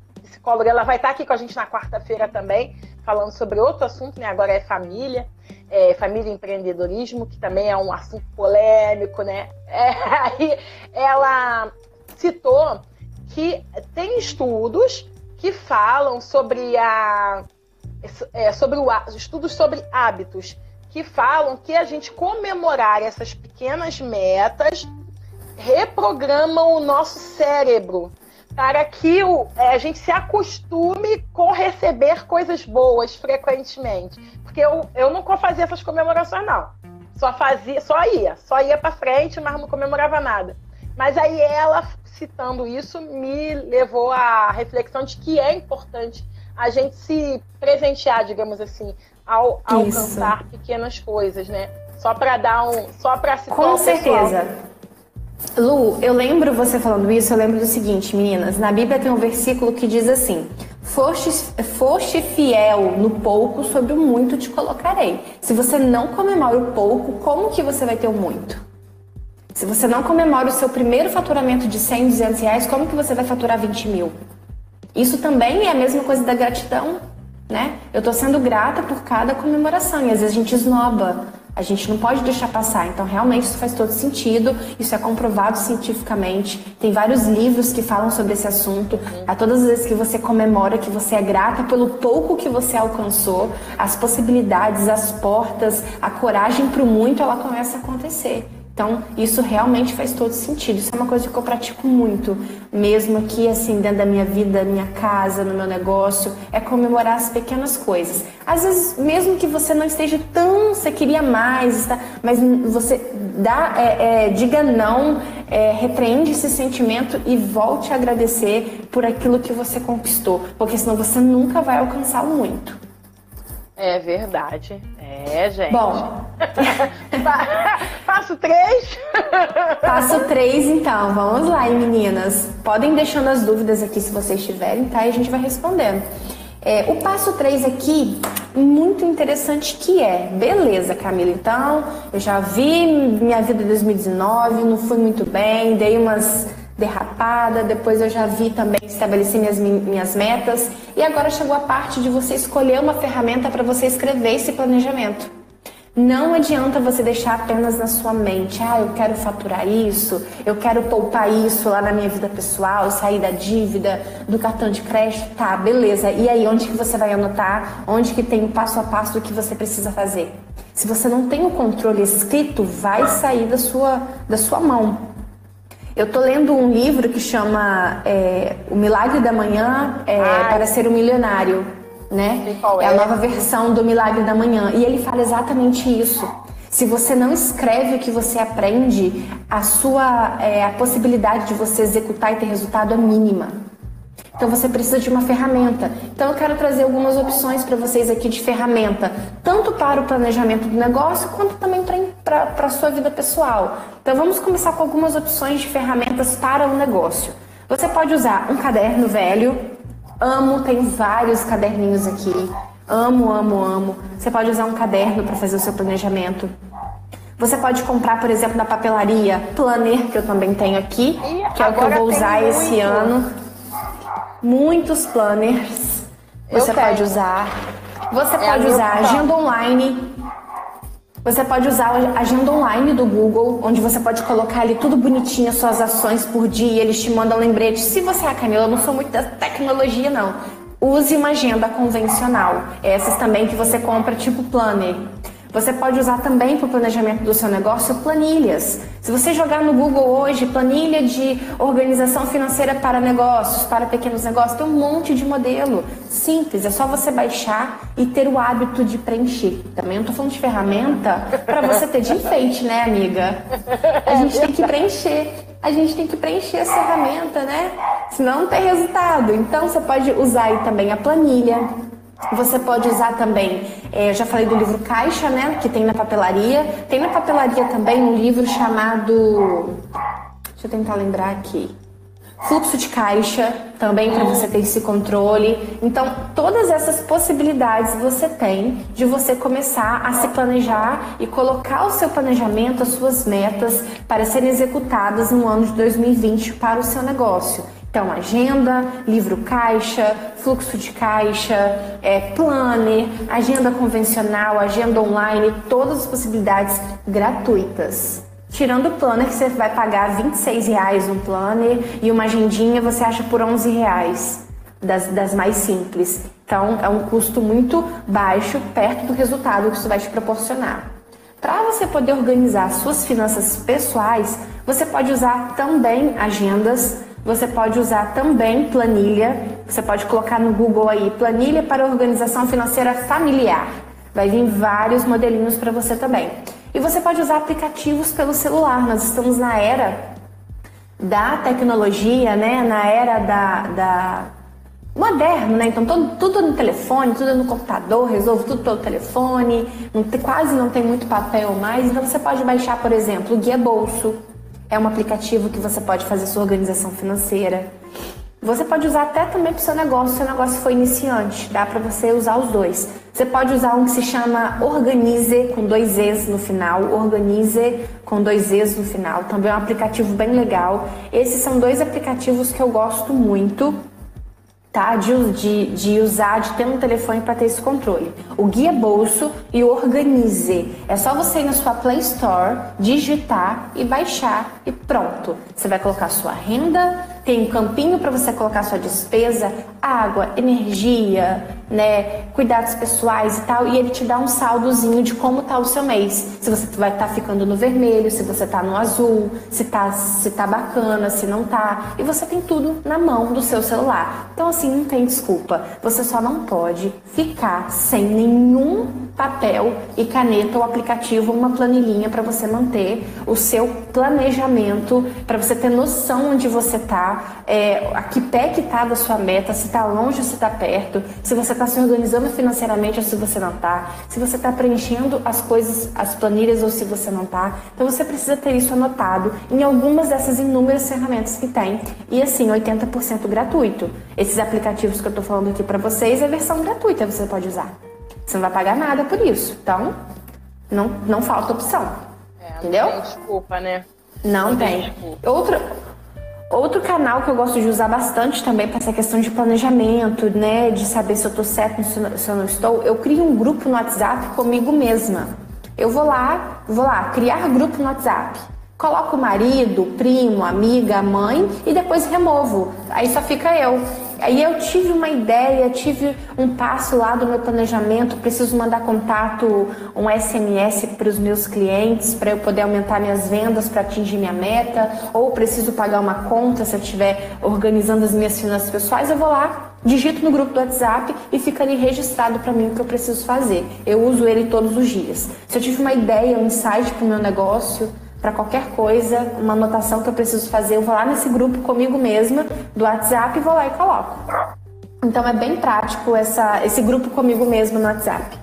S1: psicóloga, ela vai estar aqui com a gente na quarta-feira também, falando sobre outro assunto, né? Agora é família, é, família e empreendedorismo, que também é um assunto polêmico, né? É, aí ela citou que tem estudos que falam sobre a é, sobre o estudos sobre hábitos que falam que a gente comemorar essas pequenas metas reprograma o nosso cérebro para que o, é, a gente se acostume com receber coisas boas frequentemente. Porque eu, eu não fazia essas comemorações, não. Só fazia, só ia, só ia para frente, mas não comemorava nada. Mas aí ela citando isso, me levou à reflexão de que é importante a gente se presentear, digamos assim, ao, ao alcançar pequenas coisas, né? Só para dar um, só para
S2: situar Com certeza. Lu, eu lembro você falando isso, eu lembro do seguinte, meninas, na Bíblia tem um versículo que diz assim: Foste, foste fiel no pouco, sobre o muito te colocarei. Se você não comemora o pouco, como que você vai ter o muito? Se você não comemora o seu primeiro faturamento de 100, 200 reais, como que você vai faturar 20 mil? Isso também é a mesma coisa da gratidão, né? Eu estou sendo grata por cada comemoração e às vezes a gente esnoba, a gente não pode deixar passar. Então, realmente, isso faz todo sentido. Isso é comprovado cientificamente. Tem vários livros que falam sobre esse assunto. A todas as vezes que você comemora, que você é grata pelo pouco que você alcançou, as possibilidades, as portas, a coragem para o muito, ela começa a acontecer. Então, isso realmente faz todo sentido. Isso é uma coisa que eu pratico muito, mesmo aqui, assim, dentro da minha vida, minha casa, no meu negócio, é comemorar as pequenas coisas. Às vezes, mesmo que você não esteja tão, você queria mais, está, mas você dá, é, é, diga não, é, repreende esse sentimento e volte a agradecer por aquilo que você conquistou, porque senão você nunca vai alcançar muito.
S1: É verdade. É, gente.
S2: Bom.
S1: Passo três.
S2: Passo três, então. Vamos lá, hein, meninas. Podem deixando as dúvidas aqui se vocês tiverem, tá? E a gente vai respondendo. É, o passo 3 aqui, muito interessante que é, beleza, Camila, então eu já vi minha vida em 2019, não fui muito bem, dei umas derrapada, depois eu já vi também estabelecer minhas, minhas metas e agora chegou a parte de você escolher uma ferramenta para você escrever esse planejamento. Não adianta você deixar apenas na sua mente, ah, eu quero faturar isso, eu quero poupar isso lá na minha vida pessoal, sair da dívida, do cartão de crédito, tá, beleza. E aí, onde que você vai anotar? Onde que tem o passo a passo do que você precisa fazer? Se você não tem o controle escrito, vai sair da sua, da sua mão. Eu tô lendo um livro que chama é, O Milagre da Manhã é, para Ser um Milionário né? É? é a nova versão do Milagre da Manhã. E ele fala exatamente isso. Se você não escreve o que você aprende, a sua é, a possibilidade de você executar e ter resultado é mínima. Então você precisa de uma ferramenta. Então eu quero trazer algumas opções para vocês aqui de ferramenta, tanto para o planejamento do negócio quanto também para a sua vida pessoal. Então vamos começar com algumas opções de ferramentas para o negócio. Você pode usar um caderno velho, Amo, tem vários caderninhos aqui. Amo, amo, amo. Você pode usar um caderno para fazer o seu planejamento. Você pode comprar, por exemplo, na papelaria Planner, que eu também tenho aqui, que é o que eu vou usar muito. esse ano. Muitos planners. Você pode usar. Você é pode usar agenda online você pode usar a agenda online do Google, onde você pode colocar ali tudo bonitinho, suas ações por dia, eles te mandam lembrete. Se você é Camila, eu não sou muito da tecnologia, não. Use uma agenda convencional. Essas também que você compra tipo planner. Você pode usar também para o planejamento do seu negócio planilhas. Se você jogar no Google hoje planilha de organização financeira para negócios, para pequenos negócios, tem um monte de modelo simples. É só você baixar e ter o hábito de preencher. Também não estou falando de ferramenta para você ter de enfeite, né, amiga? A gente tem que preencher. A gente tem que preencher essa ferramenta, né? Senão não tem resultado. Então você pode usar aí também a planilha você pode usar também, é, já falei do livro Caixa, né? Que tem na papelaria. Tem na papelaria também um livro chamado. Deixa eu tentar lembrar aqui. Fluxo de caixa, também para você ter esse controle. Então, todas essas possibilidades você tem de você começar a se planejar e colocar o seu planejamento, as suas metas para serem executadas no ano de 2020 para o seu negócio. Então, agenda, livro caixa, fluxo de caixa, é, planner, agenda convencional, agenda online, todas as possibilidades gratuitas. Tirando o planner que você vai pagar 26 reais um planner e uma agendinha você acha por 11 reais, das, das mais simples. Então, é um custo muito baixo perto do resultado que isso vai te proporcionar. Para você poder organizar suas finanças pessoais, você pode usar também agendas você pode usar também planilha. Você pode colocar no Google aí planilha para organização financeira familiar. Vai vir vários modelinhos para você também. E você pode usar aplicativos pelo celular. Nós estamos na era da tecnologia, né? Na era da, da moderno, né? Então todo, tudo no telefone, tudo no computador, resolve tudo pelo telefone, não quase não tem muito papel mais. Então você pode baixar, por exemplo, o Guia Bolso é um aplicativo que você pode fazer sua organização financeira. Você pode usar até também para o seu negócio, se seu negócio for iniciante, dá para você usar os dois. Você pode usar um que se chama Organize, com dois E's no final, Organize com dois E's no final, também é um aplicativo bem legal. Esses são dois aplicativos que eu gosto muito tá? De, de, de usar, de ter um telefone para ter esse controle. O Guia Bolso e o Organize. É só você ir na sua Play Store, digitar e baixar e pronto. Você vai colocar sua renda, tem um campinho para você colocar sua despesa, água, energia, né, cuidados pessoais e tal, e ele te dá um saldozinho de como tá o seu mês. Se você vai estar tá ficando no vermelho, se você tá no azul, se tá se tá bacana, se não tá, e você tem tudo na mão do seu celular. Então assim, não tem desculpa. Você só não pode ficar sem nenhum papel e caneta ou aplicativo, uma planilhinha para você manter o seu planejamento, para você ter noção onde você tá é, a que pé que está da sua meta, se está longe ou se está perto, se você está se organizando financeiramente ou se você não está, se você está preenchendo as coisas, as planilhas ou se você não está. Então você precisa ter isso anotado em algumas dessas inúmeras ferramentas que tem. E assim, 80% gratuito. Esses aplicativos que eu estou falando aqui para vocês é versão gratuita, você pode usar. Você não vai pagar nada por isso. Então, não, não falta opção. É, entendeu? Não
S1: tem desculpa, né?
S2: Não, não tem. tem. Outra, Outro canal que eu gosto de usar bastante também para essa questão de planejamento, né, de saber se eu estou certo, se eu não estou, eu crio um grupo no WhatsApp comigo mesma. Eu vou lá, vou lá, criar grupo no WhatsApp. Coloco o marido, primo, amiga, mãe e depois removo. Aí só fica eu. Aí eu tive uma ideia, tive um passo lá do meu planejamento, preciso mandar contato, um SMS para os meus clientes para eu poder aumentar minhas vendas para atingir minha meta, ou preciso pagar uma conta se eu estiver organizando as minhas finanças pessoais, eu vou lá, digito no grupo do WhatsApp e fica ali registrado para mim o que eu preciso fazer. Eu uso ele todos os dias. Se eu tive uma ideia, um insight para o meu negócio, para qualquer coisa, uma anotação que eu preciso fazer, eu vou lá nesse grupo comigo mesma do WhatsApp e vou lá e coloco. Então é bem prático essa, esse grupo comigo mesma no WhatsApp.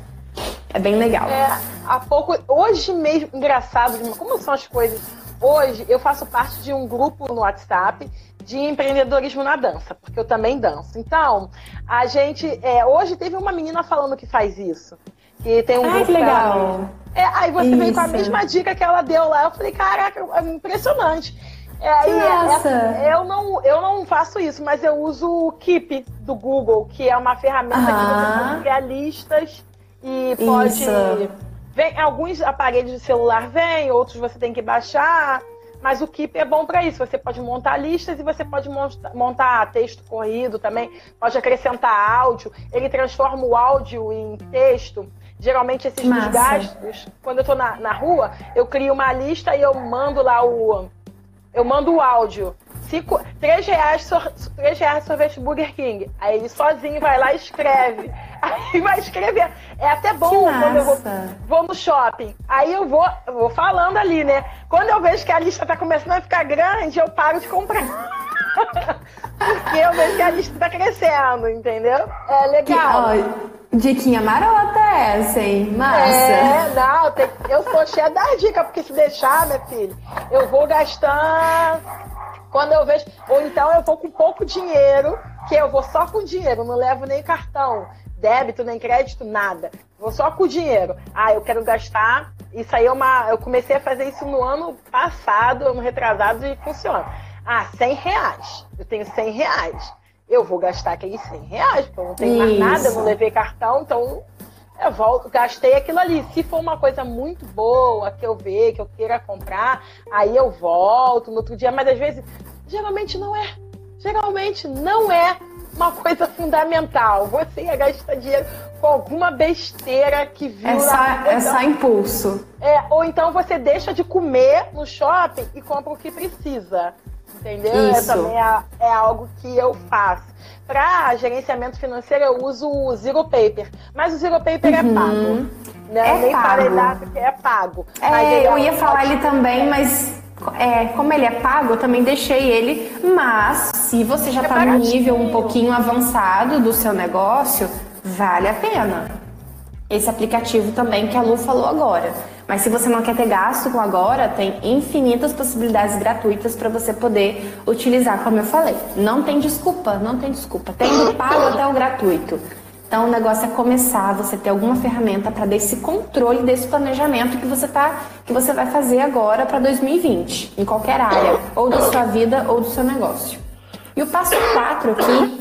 S2: É bem legal.
S1: É, há pouco, hoje mesmo, engraçado, como são as coisas. Hoje eu faço parte de um grupo no WhatsApp de empreendedorismo na dança, porque eu também danço. Então, a gente. É, hoje teve uma menina falando que faz isso. Que tem um
S2: Ai,
S1: grupo
S2: que legal.
S1: É, aí você Isso. veio com a mesma dica que ela deu lá. Eu falei, caraca, é impressionante. É, aí, é, é, eu, não, eu não faço isso, mas eu uso o Keep do Google, que é uma ferramenta que você pode criar listas e pode. Isso. Vem, alguns aparelhos de celular vêm, outros você tem que baixar. Mas o Keep é bom para isso. Você pode montar listas e você pode montar texto corrido também. Pode acrescentar áudio. Ele transforma o áudio em texto. Geralmente esses Massa. desgastes, quando eu tô na, na rua, eu crio uma lista e eu mando lá o. Eu mando o áudio. Cinco, três reais, sor, três reais sorvete Burger King. Aí ele sozinho vai lá e escreve. Aí vai escrever. É até bom quando eu vou, vou, no shopping. Aí eu vou, eu vou falando ali, né? Quando eu vejo que a lista tá começando a ficar grande, eu paro de comprar. Porque eu vejo que a lista tá crescendo, entendeu? É legal.
S2: Que, Diquinha marota essa, hein? Massa.
S1: É, não, tem, eu sou cheia das dicas, porque se deixar, minha filha, eu vou gastar quando eu vejo. Ou então eu vou com pouco dinheiro, que eu vou só com dinheiro, não levo nem cartão, débito, nem crédito, nada. Vou só com dinheiro. Ah, eu quero gastar. Isso aí é uma. Eu comecei a fazer isso no ano passado, ano retrasado, e funciona. Ah, 100 reais. Eu tenho 100 reais eu vou gastar aqueles 100 reais, porque eu não tenho mais nada, eu não levei cartão, então eu volto, gastei aquilo ali. Se for uma coisa muito boa que eu ver, que eu queira comprar, aí eu volto no outro dia, mas às vezes, geralmente não é. Geralmente não é uma coisa fundamental. Você ia gastar dinheiro com alguma besteira que viu
S2: é só,
S1: lá.
S2: É só impulso.
S1: É, ou então você deixa de comer no shopping e compra o que precisa. Entendeu? É Isso. também é, é algo que eu faço. Para gerenciamento financeiro, eu uso o Zero Paper. Mas o Zero Paper é uhum. é pago. Né?
S2: É
S1: Nem
S2: pago.
S1: porque é pago.
S2: É, eu ia falar ele também, mas é, como ele é pago, eu também deixei ele. Mas se você já está é no nível um pouquinho avançado do seu negócio, vale a pena. Esse aplicativo também que a Lu falou agora. Mas se você não quer ter gasto com agora, tem infinitas possibilidades gratuitas para você poder utilizar, como eu falei. Não tem desculpa, não tem desculpa. Tem do pago até o gratuito. Então o negócio é começar, você ter alguma ferramenta para dar esse controle desse planejamento que você tá, que você vai fazer agora para 2020, em qualquer área, ou da sua vida ou do seu negócio. E o passo 4 aqui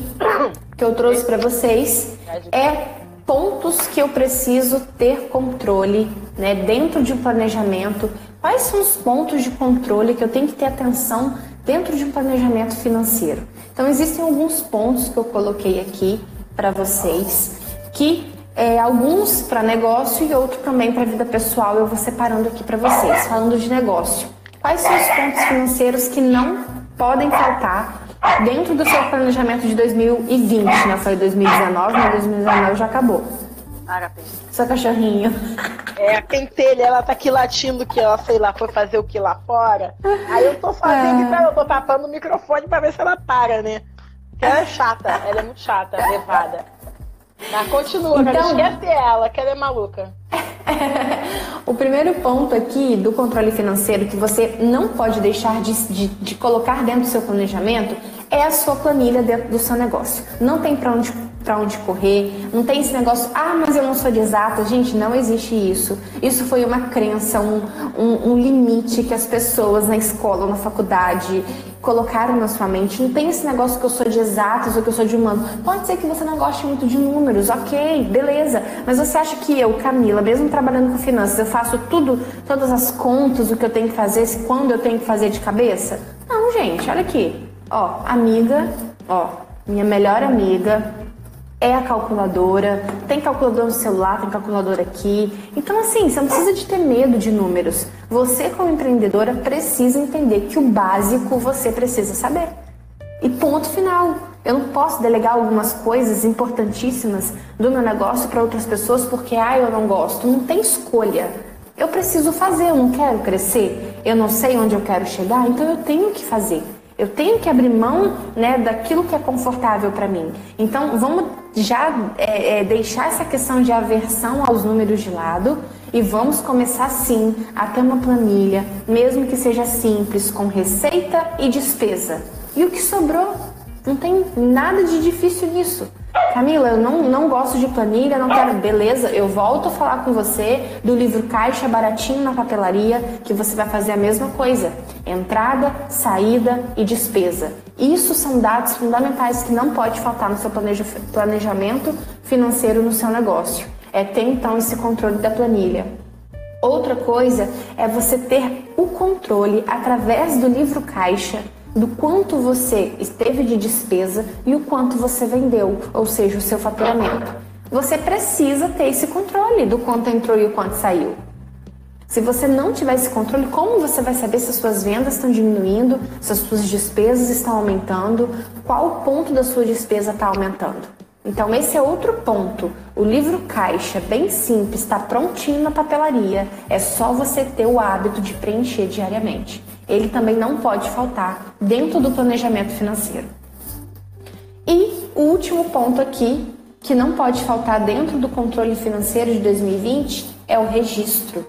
S2: que eu trouxe para vocês é pontos que eu preciso ter controle né, dentro de um planejamento. Quais são os pontos de controle que eu tenho que ter atenção dentro de um planejamento financeiro? Então, existem alguns pontos que eu coloquei aqui para vocês, que é, alguns para negócio e outro também para vida pessoal. Eu vou separando aqui para vocês, falando de negócio. Quais são os pontos financeiros que não podem faltar dentro do seu planejamento de 2020, né? Foi 2019, mas 2019 já acabou. Seu cachorrinho.
S1: É, a pentelha, ela tá aqui latindo que ela, sei lá, foi fazer o que lá fora. Aí eu tô fazendo, é. eu tô tapando o microfone pra ver se ela para, né? Porque ela é chata, ela é muito chata, levada. Mas continua, então, esquece ela, que ela é maluca.
S2: o primeiro ponto aqui do controle financeiro que você não pode deixar de, de, de, colocar dentro do seu planejamento é a sua planilha dentro do seu negócio. Não tem para onde para onde correr, não tem esse negócio, ah, mas eu não sou de exata. Gente, não existe isso. Isso foi uma crença, um, um, um limite que as pessoas na escola na faculdade colocaram na sua mente. Não tem esse negócio que eu sou de exatas ou que eu sou de humano. Pode ser que você não goste muito de números, ok, beleza. Mas você acha que eu, Camila, mesmo trabalhando com finanças, eu faço tudo, todas as contas, o que eu tenho que fazer, quando eu tenho que fazer de cabeça? Não, gente, olha aqui. Ó, amiga, ó, minha melhor amiga, é a calculadora, tem calculador no celular, tem calculadora aqui. Então, assim, você não precisa de ter medo de números. Você, como empreendedora, precisa entender que o básico você precisa saber. E ponto final. Eu não posso delegar algumas coisas importantíssimas do meu negócio para outras pessoas porque, ah, eu não gosto. Não tem escolha. Eu preciso fazer, eu não quero crescer, eu não sei onde eu quero chegar, então eu tenho que fazer. Eu tenho que abrir mão né, daquilo que é confortável para mim. Então, vamos já é, é, deixar essa questão de aversão aos números de lado e vamos começar sim a ter uma planilha, mesmo que seja simples, com receita e despesa. E o que sobrou? Não tem nada de difícil nisso. Camila, eu não, não gosto de planilha, não quero. Beleza, eu volto a falar com você do livro Caixa Baratinho na Papelaria, que você vai fazer a mesma coisa: entrada, saída e despesa. Isso são dados fundamentais que não pode faltar no seu planejamento financeiro no seu negócio. É ter então esse controle da planilha. Outra coisa é você ter o controle através do livro Caixa do quanto você esteve de despesa e o quanto você vendeu, ou seja, o seu faturamento. Você precisa ter esse controle do quanto entrou e o quanto saiu. Se você não tiver esse controle, como você vai saber se as suas vendas estão diminuindo, se as suas despesas estão aumentando, qual ponto da sua despesa está aumentando? Então, esse é outro ponto. O livro caixa, bem simples, está prontinho na papelaria. É só você ter o hábito de preencher diariamente ele também não pode faltar dentro do planejamento financeiro. E o último ponto aqui, que não pode faltar dentro do controle financeiro de 2020, é o registro.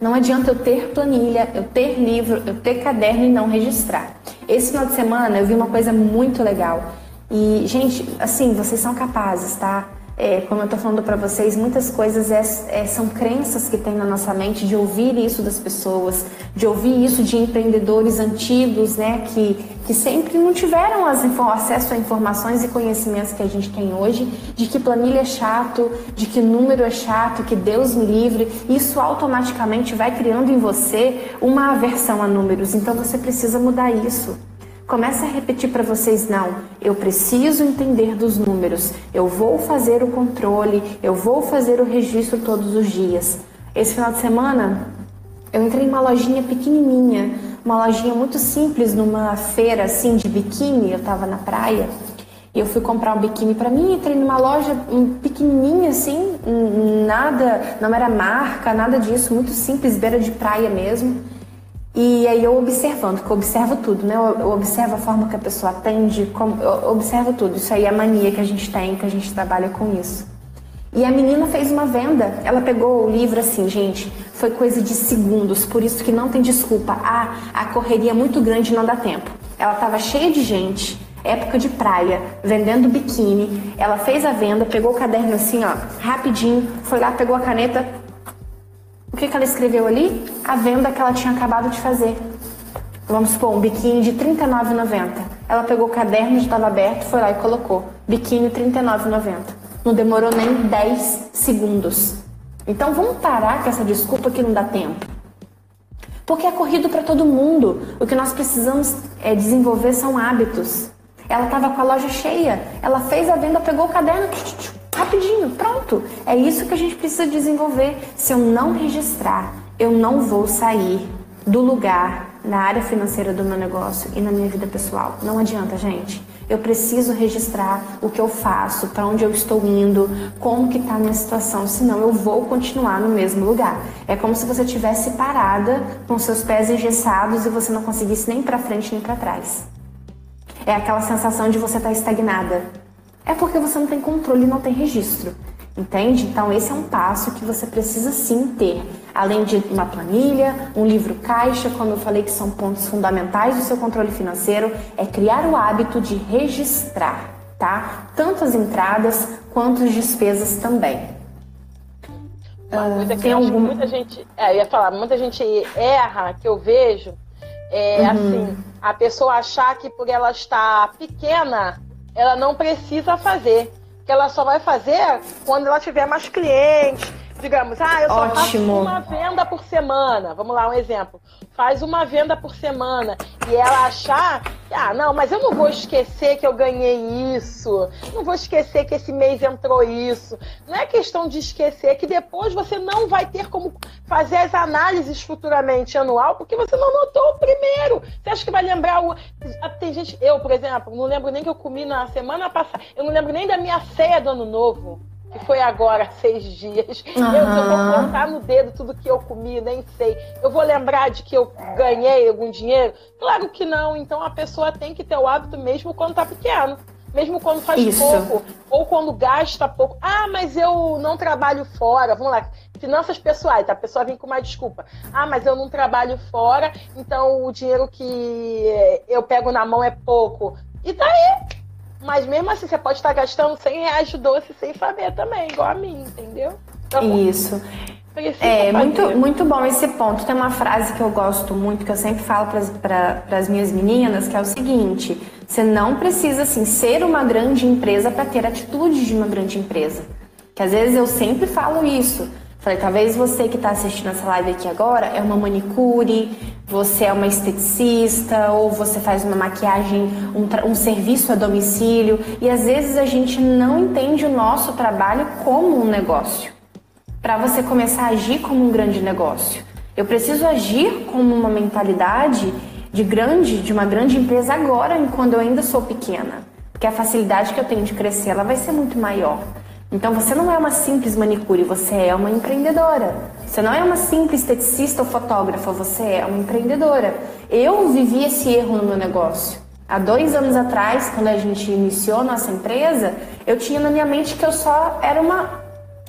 S2: Não adianta eu ter planilha, eu ter livro, eu ter caderno e não registrar. Esse final de semana eu vi uma coisa muito legal. E, gente, assim, vocês são capazes, tá? É, como eu estou falando para vocês, muitas coisas é, é, são crenças que tem na nossa mente de ouvir isso das pessoas, de ouvir isso de empreendedores antigos, né, que, que sempre não tiveram as, acesso a informações e conhecimentos que a gente tem hoje, de que planilha é chato, de que número é chato, que Deus me livre. Isso automaticamente vai criando em você uma aversão a números. Então você precisa mudar isso. Comece a repetir para vocês: não, eu preciso entender dos números, eu vou fazer o controle, eu vou fazer o registro todos os dias. Esse final de semana, eu entrei em uma lojinha pequenininha, uma lojinha muito simples, numa feira assim de biquíni. Eu estava na praia e eu fui comprar um biquíni para mim. Entrei numa loja pequenininha assim, nada, não era marca, nada disso, muito simples, beira de praia mesmo. E aí eu observando, que eu observo tudo, né? Eu observo a forma que a pessoa atende, como, eu observo tudo. Isso aí é a mania que a gente tem, que a gente trabalha com isso. E a menina fez uma venda. Ela pegou o livro assim, gente, foi coisa de segundos, por isso que não tem desculpa. Ah, a correria é muito grande não dá tempo. Ela estava cheia de gente, época de praia, vendendo biquíni. Ela fez a venda, pegou o caderno assim, ó, rapidinho, foi lá, pegou a caneta, o que, que ela escreveu ali? A venda que ela tinha acabado de fazer. Vamos supor, um biquíni de R$ 39,90. Ela pegou o caderno, estava aberto, foi lá e colocou. Biquíni R$ 39,90. Não demorou nem 10 segundos. Então vamos parar com essa desculpa que não dá tempo. Porque é corrido para todo mundo. O que nós precisamos é desenvolver são hábitos. Ela estava com a loja cheia. Ela fez a venda, pegou o caderno, rapidinho, pronto. É isso que a gente precisa desenvolver. Se eu não registrar, eu não vou sair do lugar na área financeira do meu negócio e na minha vida pessoal. Não adianta, gente. Eu preciso registrar o que eu faço, para onde eu estou indo, como que está a minha situação, senão eu vou continuar no mesmo lugar. É como se você tivesse parada com seus pés engessados e você não conseguisse nem para frente nem para trás. É aquela sensação de você estar tá estagnada. É porque você não tem controle, não tem registro. Entende? Então, esse é um passo que você precisa sim ter. Além de uma planilha, um livro caixa, como eu falei, que são pontos fundamentais do seu controle financeiro, é criar o hábito de registrar. tá? Tanto as entradas quanto as despesas também.
S1: Uma coisa que algum... muita gente, é, eu ia falar, muita gente erra, que eu vejo, é uhum. assim, a pessoa achar que por ela estar pequena, ela não precisa fazer. Que ela só vai fazer quando ela tiver mais clientes, digamos, ah, eu só Ótimo. faço uma venda por semana. Vamos lá, um exemplo. Faz uma venda por semana e ela achar, ah, não, mas eu não vou esquecer que eu ganhei isso. Não vou esquecer que esse mês entrou isso. Não é questão de esquecer, é que depois você não vai ter como fazer as análises futuramente anual, porque você não notou o primeiro. Você acha que vai lembrar o. Tem gente, eu, por exemplo, não lembro nem que eu comi na semana passada. Eu não lembro nem da minha ceia do ano novo que foi agora, seis dias. Uhum. Eu, eu vou contar no dedo tudo que eu comi, nem sei. Eu vou lembrar de que eu ganhei algum dinheiro? Claro que não. Então a pessoa tem que ter o hábito mesmo quando tá pequeno. Mesmo quando faz Isso. pouco, ou quando gasta pouco. Ah, mas eu não trabalho fora. Vamos lá, finanças pessoais, tá? a pessoa vem com uma desculpa. Ah, mas eu não trabalho fora, então o dinheiro que eu pego na mão é pouco. E daí? Mas mesmo assim, você pode estar gastando 100 reais de doce sem saber também, igual a mim, entendeu?
S2: Então, Isso. É, muito, muito bom esse ponto. Tem uma frase que eu gosto muito, que eu sempre falo para as minhas meninas, que é o seguinte: você não precisa assim, ser uma grande empresa para ter atitude de uma grande empresa. Que às vezes eu sempre falo isso. Falei, talvez você que está assistindo essa live aqui agora é uma manicure, você é uma esteticista ou você faz uma maquiagem, um, um, serviço a domicílio e às vezes a gente não entende o nosso trabalho como um negócio. Para você começar a agir como um grande negócio, eu preciso agir como uma mentalidade de grande, de uma grande empresa agora, quando eu ainda sou pequena, porque a facilidade que eu tenho de crescer ela vai ser muito maior. Então você não é uma simples manicure, você é uma empreendedora. Você não é uma simples esteticista ou fotógrafa, você é uma empreendedora. Eu vivi esse erro no meu negócio. Há dois anos atrás, quando a gente iniciou nossa empresa, eu tinha na minha mente que eu só era uma.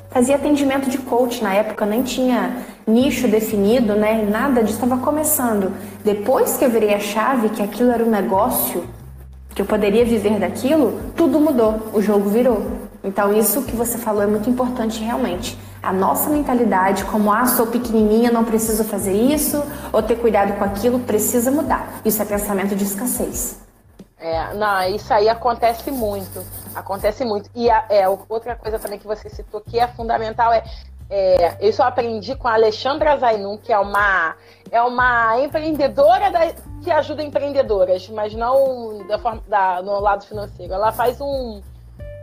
S2: fazia atendimento de coach. Na época nem tinha nicho definido, né? Nada disso estava começando. Depois que eu virei a chave que aquilo era um negócio, que eu poderia viver daquilo, tudo mudou. O jogo virou. Então, isso que você falou é muito importante realmente. A nossa mentalidade, como ah, sou pequenininha, não preciso fazer isso, ou ter cuidado com aquilo, precisa mudar. Isso é pensamento de escassez.
S1: É, não, isso aí acontece muito. Acontece muito. E a, é, outra coisa também que você citou que é fundamental é, é eu aprendi com a Alexandra Zainun, que é uma, é uma empreendedora da, que ajuda empreendedoras, mas não da da, no lado financeiro. Ela faz um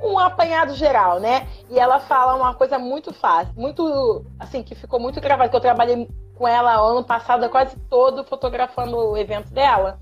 S1: um apanhado geral, né? E ela fala uma coisa muito fácil, muito assim, que ficou muito gravado, que eu trabalhei com ela ano passado quase todo fotografando o evento dela.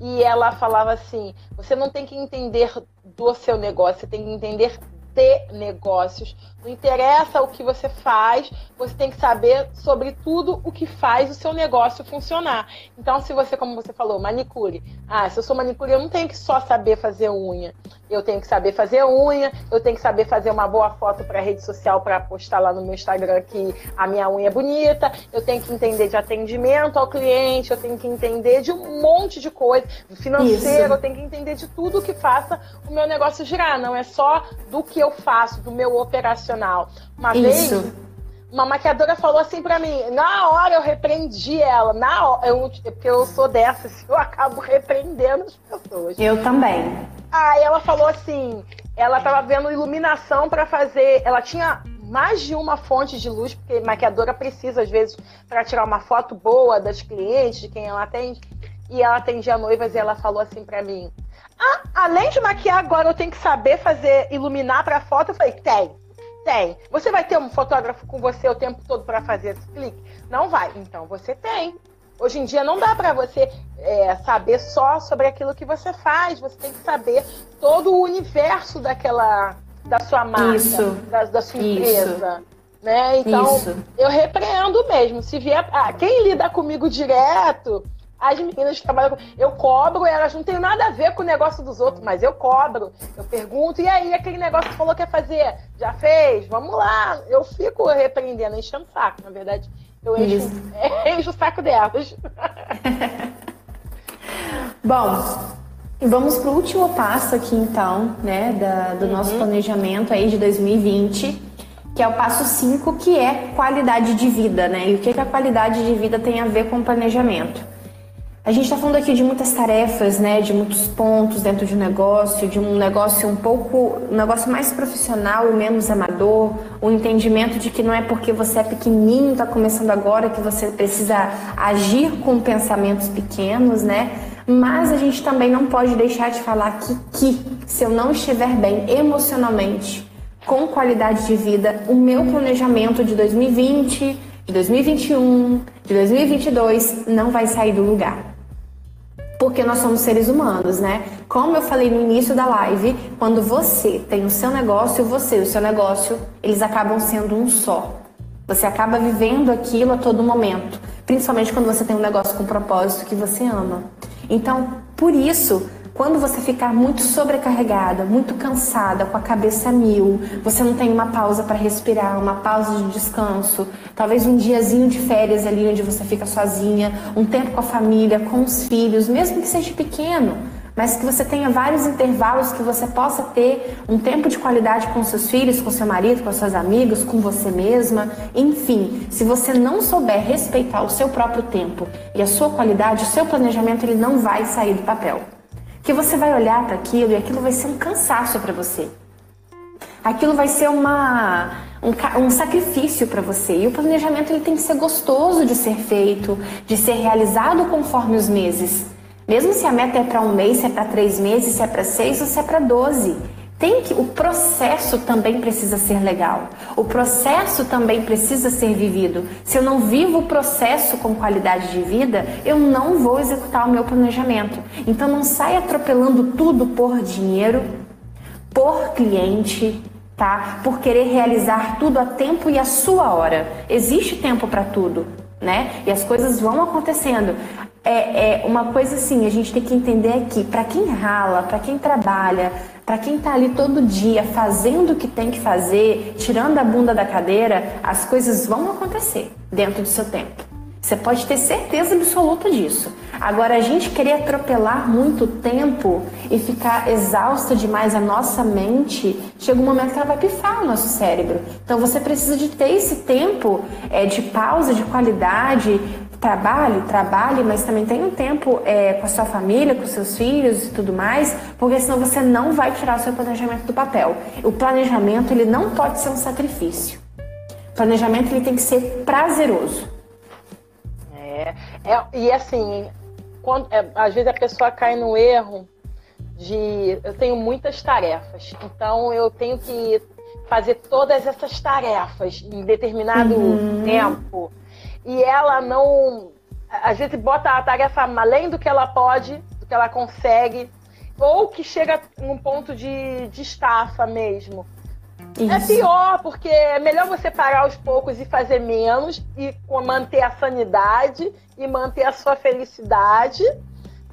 S1: E ela falava assim: você não tem que entender do seu negócio, você tem que entender de negócios. Não interessa o que você faz, você tem que saber sobre tudo o que faz o seu negócio funcionar. Então, se você, como você falou, manicure. Ah, se eu sou manicure, eu não tenho que só saber fazer unha. Eu tenho que saber fazer unha, eu tenho que saber fazer uma boa foto para rede social para postar lá no meu Instagram que a minha unha é bonita. Eu tenho que entender de atendimento ao cliente, eu tenho que entender de um monte de coisa, financeiro, Isso. eu tenho que entender de tudo que faça o meu negócio girar. Não é só do que eu faço, do meu operacional. Uma Isso. vez uma maquiadora falou assim para mim, na hora eu repreendi ela, na hora, eu, porque eu sou dessas, eu acabo repreendendo as pessoas.
S2: Eu também.
S1: Aí ela falou assim, ela tava vendo iluminação para fazer, ela tinha mais de uma fonte de luz, porque maquiadora precisa às vezes para tirar uma foto boa das clientes, de quem ela atende. E ela atendia noivas e ela falou assim para mim: "Ah, além de maquiar agora eu tenho que saber fazer iluminar para foto". Eu falei: "Tem". Tem. Você vai ter um fotógrafo com você o tempo todo para fazer esse clique? Não vai. Então você tem. Hoje em dia não dá para você é, saber só sobre aquilo que você faz. Você tem que saber todo o universo daquela da sua marca, Isso. Da, da sua empresa. Isso. Né? Então, Isso. eu repreendo mesmo. Se vier. Ah, quem lida comigo direto as meninas que trabalham eu cobro, elas não têm nada a ver com o negócio dos outros, mas eu cobro, eu pergunto, e aí, aquele negócio que falou que ia fazer, já fez? Vamos lá. Eu fico repreendendo, enchendo o saco, na verdade. Eu encho, encho o saco delas.
S2: Bom, vamos para o último passo aqui então, né, da, do uhum. nosso planejamento aí de 2020, que é o passo 5, que é qualidade de vida, né? E o que, que a qualidade de vida tem a ver com o planejamento? A gente está falando aqui de muitas tarefas, né, de muitos pontos dentro de um negócio, de um negócio um pouco, um negócio mais profissional e menos amador, o entendimento de que não é porque você é pequenininho, está começando agora, que você precisa agir com pensamentos pequenos, né? Mas a gente também não pode deixar de falar que, que se eu não estiver bem emocionalmente, com qualidade de vida, o meu planejamento de 2020, de 2021, de 2022 não vai sair do lugar porque nós somos seres humanos, né? Como eu falei no início da live, quando você tem o seu negócio, você e o seu negócio, eles acabam sendo um só. Você acaba vivendo aquilo a todo momento, principalmente quando você tem um negócio com propósito que você ama. Então, por isso, quando você ficar muito sobrecarregada, muito cansada, com a cabeça mil, você não tem uma pausa para respirar, uma pausa de descanso, talvez um diazinho de férias ali onde você fica sozinha, um tempo com a família, com os filhos, mesmo que seja pequeno, mas que você tenha vários intervalos que você possa ter um tempo de qualidade com seus filhos, com seu marido, com seus amigos, com você mesma, enfim, se você não souber respeitar o seu próprio tempo e a sua qualidade, o seu planejamento ele não vai sair do papel que você vai olhar para aquilo e aquilo vai ser um cansaço para você. Aquilo vai ser uma, um, um sacrifício para você. E o planejamento ele tem que ser gostoso de ser feito, de ser realizado conforme os meses. Mesmo se a meta é para um mês, se é para três meses, se é para seis ou se é para doze. Tem que o processo também precisa ser legal. O processo também precisa ser vivido. Se eu não vivo o processo com qualidade de vida, eu não vou executar o meu planejamento. Então não saia atropelando tudo por dinheiro, por cliente, tá? Por querer realizar tudo a tempo e a sua hora. Existe tempo para tudo, né? E as coisas vão acontecendo é, é, uma coisa assim, a gente tem que entender aqui, para quem rala, para quem trabalha, para quem está ali todo dia fazendo o que tem que fazer, tirando a bunda da cadeira, as coisas vão acontecer dentro do seu tempo. Você pode ter certeza absoluta disso. Agora, a gente querer atropelar muito tempo e ficar exausta demais a nossa mente, chega um momento que ela vai pifar o nosso cérebro. Então, você precisa de ter esse tempo é, de pausa, de qualidade, trabalhe, trabalhe, mas também tenha um tempo é, com a sua família, com seus filhos e tudo mais, porque senão você não vai tirar o seu planejamento do papel. O planejamento ele não pode ser um sacrifício. O planejamento ele tem que ser prazeroso.
S1: É, é e assim, quando, é, às vezes a pessoa cai no erro de eu tenho muitas tarefas, então eu tenho que fazer todas essas tarefas em determinado uhum. tempo e ela não. Às vezes bota a tarefa além do que ela pode, do que ela consegue, ou que chega num ponto de, de estafa mesmo. É Isso. É pior, porque é melhor você parar aos poucos e fazer menos e manter a sanidade e manter a sua felicidade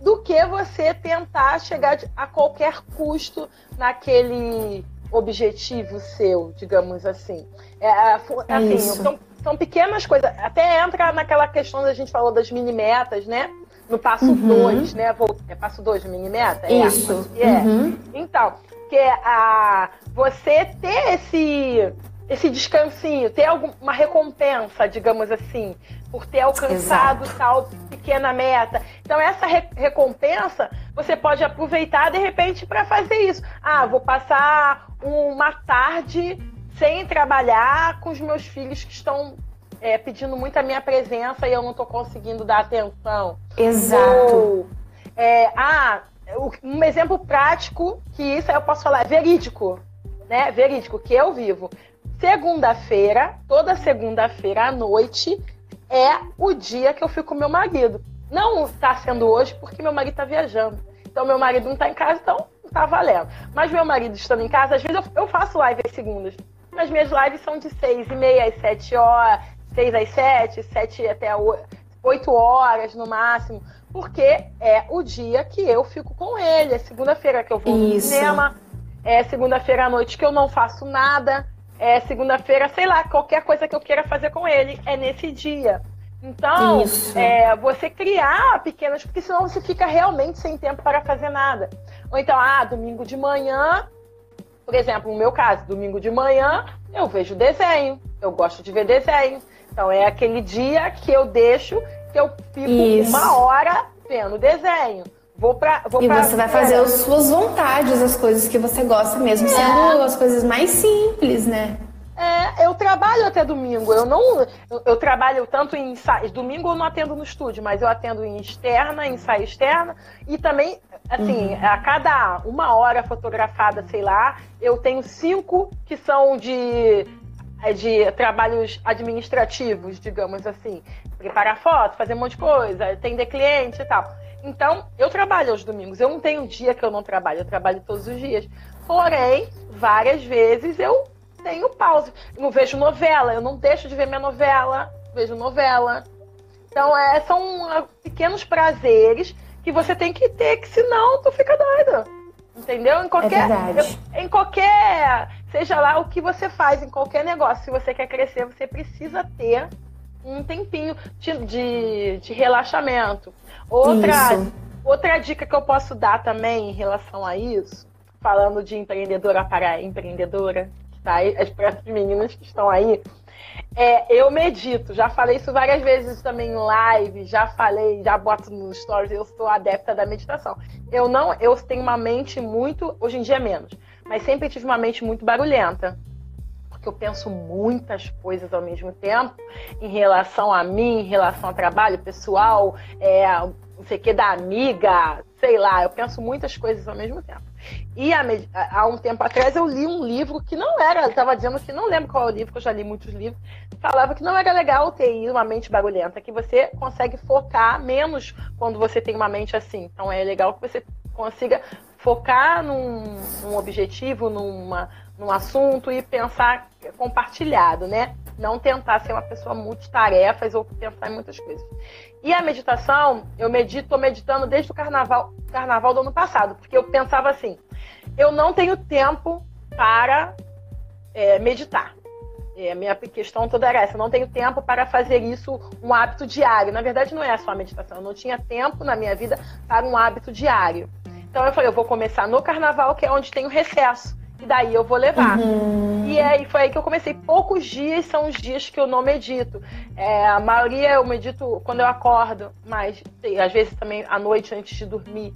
S1: do que você tentar chegar a qualquer custo naquele objetivo seu, digamos assim. É, é assim, Isso. Então, são pequenas coisas. Até entra naquela questão da gente falou das mini metas, né? No passo 2, uhum. né? É passo 2 mini meta?
S2: É, Isso.
S1: É. Uhum. Então, que é a, você ter esse, esse descansinho, ter alguma recompensa, digamos assim, por ter alcançado Exato. tal pequena meta. Então, essa re recompensa você pode aproveitar de repente para fazer isso. Ah, vou passar uma tarde sem trabalhar com os meus filhos que estão é, pedindo muito a minha presença e eu não estou conseguindo dar atenção.
S2: Exato. Ou,
S1: é, ah, um exemplo prático que isso eu posso falar, é verídico, né? Verídico, que eu vivo. Segunda-feira, toda segunda-feira à noite, é o dia que eu fico com meu marido. Não está sendo hoje porque meu marido está viajando. Então meu marido não está em casa, então não está valendo. Mas meu marido estando em casa, às vezes eu, eu faço live às segundas. As minhas lives são de 6 e meia às 7 horas, 6 às 7, 7 até 8 horas no máximo, porque é o dia que eu fico com ele. É segunda-feira que eu vou Isso. no cinema, é segunda-feira à noite que eu não faço nada, é segunda-feira, sei lá, qualquer coisa que eu queira fazer com ele é nesse dia. Então, é, você criar pequenas, porque senão você fica realmente sem tempo para fazer nada. Ou então, ah, domingo de manhã, por exemplo, no meu caso, domingo de manhã, eu vejo desenho. Eu gosto de ver desenho. Então é aquele dia que eu deixo que eu fico Isso. uma hora vendo desenho. Vou pra, vou
S2: e pra você vai fazer as suas vontades, as coisas que você gosta mesmo, é. sendo as coisas mais simples, né?
S1: É, eu trabalho até domingo. Eu não. Eu, eu, trabalho tanto em ensaio. Domingo eu não atendo no estúdio, mas eu atendo em externa, ensaio externa. E também, assim, uhum. a cada uma hora fotografada, sei lá, eu tenho cinco que são de, é, de trabalhos administrativos, digamos assim. Preparar foto, fazer um monte de coisa, atender cliente e tal. Então, eu trabalho aos domingos. Eu não tenho dia que eu não trabalho, eu trabalho todos os dias. Porém, várias vezes eu tenho pausa. não vejo novela, eu não deixo de ver minha novela, vejo novela. Então, é, são ah, pequenos prazeres que você tem que ter, que senão tu fica doida. Entendeu? Em qualquer,
S2: é
S1: em qualquer, seja lá o que você faz, em qualquer negócio, se você quer crescer, você precisa ter um tempinho de, de, de relaxamento. Outra, outra dica que eu posso dar também em relação a isso, falando de empreendedora para empreendedora, tá? As meninas que estão aí. É, eu medito, já falei isso várias vezes também em live, já falei, já boto nos stories, eu sou adepta da meditação. Eu não, eu tenho uma mente muito, hoje em dia menos, mas sempre tive uma mente muito barulhenta. Porque eu penso muitas coisas ao mesmo tempo em relação a mim, em relação ao trabalho pessoal, é, não sei o que da amiga, sei lá, eu penso muitas coisas ao mesmo tempo. E há um tempo atrás eu li um livro que não era, estava dizendo que não lembro qual é o livro, que eu já li muitos livros, falava que não era legal ter uma mente barulhenta, que você consegue focar menos quando você tem uma mente assim. Então é legal que você consiga focar num, num objetivo, numa, num assunto e pensar compartilhado, né? Não tentar ser uma pessoa multitarefas ou pensar em muitas coisas. E a meditação, eu medito, tô meditando desde o carnaval, carnaval do ano passado, porque eu pensava assim, eu não tenho tempo para é, meditar. É, minha questão toda era essa, eu não tenho tempo para fazer isso um hábito diário. Na verdade, não é só a meditação, eu não tinha tempo na minha vida para um hábito diário. Então eu falei, eu vou começar no carnaval, que é onde tem o recesso e daí eu vou levar. Uhum. E aí foi aí que eu comecei. Poucos dias são os dias que eu não medito. É, a maioria eu medito quando eu acordo, mas às vezes também à noite antes de dormir.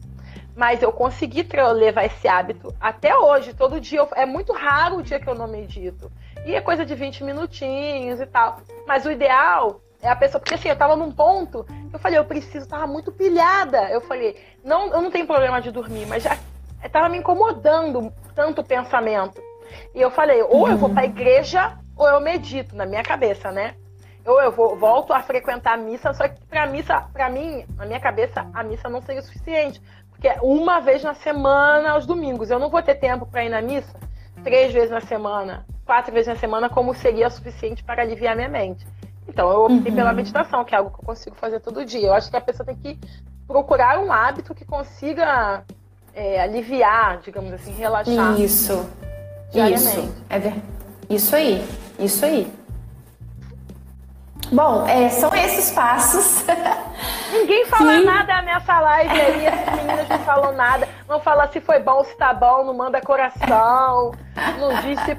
S1: Mas eu consegui levar esse hábito até hoje. Todo dia eu, é muito raro o dia que eu não medito. E é coisa de 20 minutinhos e tal. Mas o ideal é a pessoa, porque assim, eu tava num ponto, eu falei, eu preciso, tava muito pilhada. Eu falei, não, eu não tenho problema de dormir, mas já estava me incomodando tanto o pensamento. E eu falei, ou uhum. eu vou para a igreja ou eu medito na minha cabeça, né? Ou eu vou, volto a frequentar a missa, só que para missa, para mim, na minha cabeça, a missa não seria o suficiente, porque é uma vez na semana aos domingos. Eu não vou ter tempo para ir na missa três vezes na semana, quatro vezes na semana, como seria suficiente para aliviar minha mente. Então eu optei uhum. pela meditação, que é algo que eu consigo fazer todo dia. Eu acho que a pessoa tem que procurar um hábito que consiga é, aliviar, digamos assim, relaxar.
S2: Isso. Isso. É ver... Isso aí. Isso aí. Bom, é, são esses passos.
S1: Ninguém fala nada nessa live aí, as meninas não falam nada. Não fala se foi bom, se tá bom, não manda coração. Não diz se.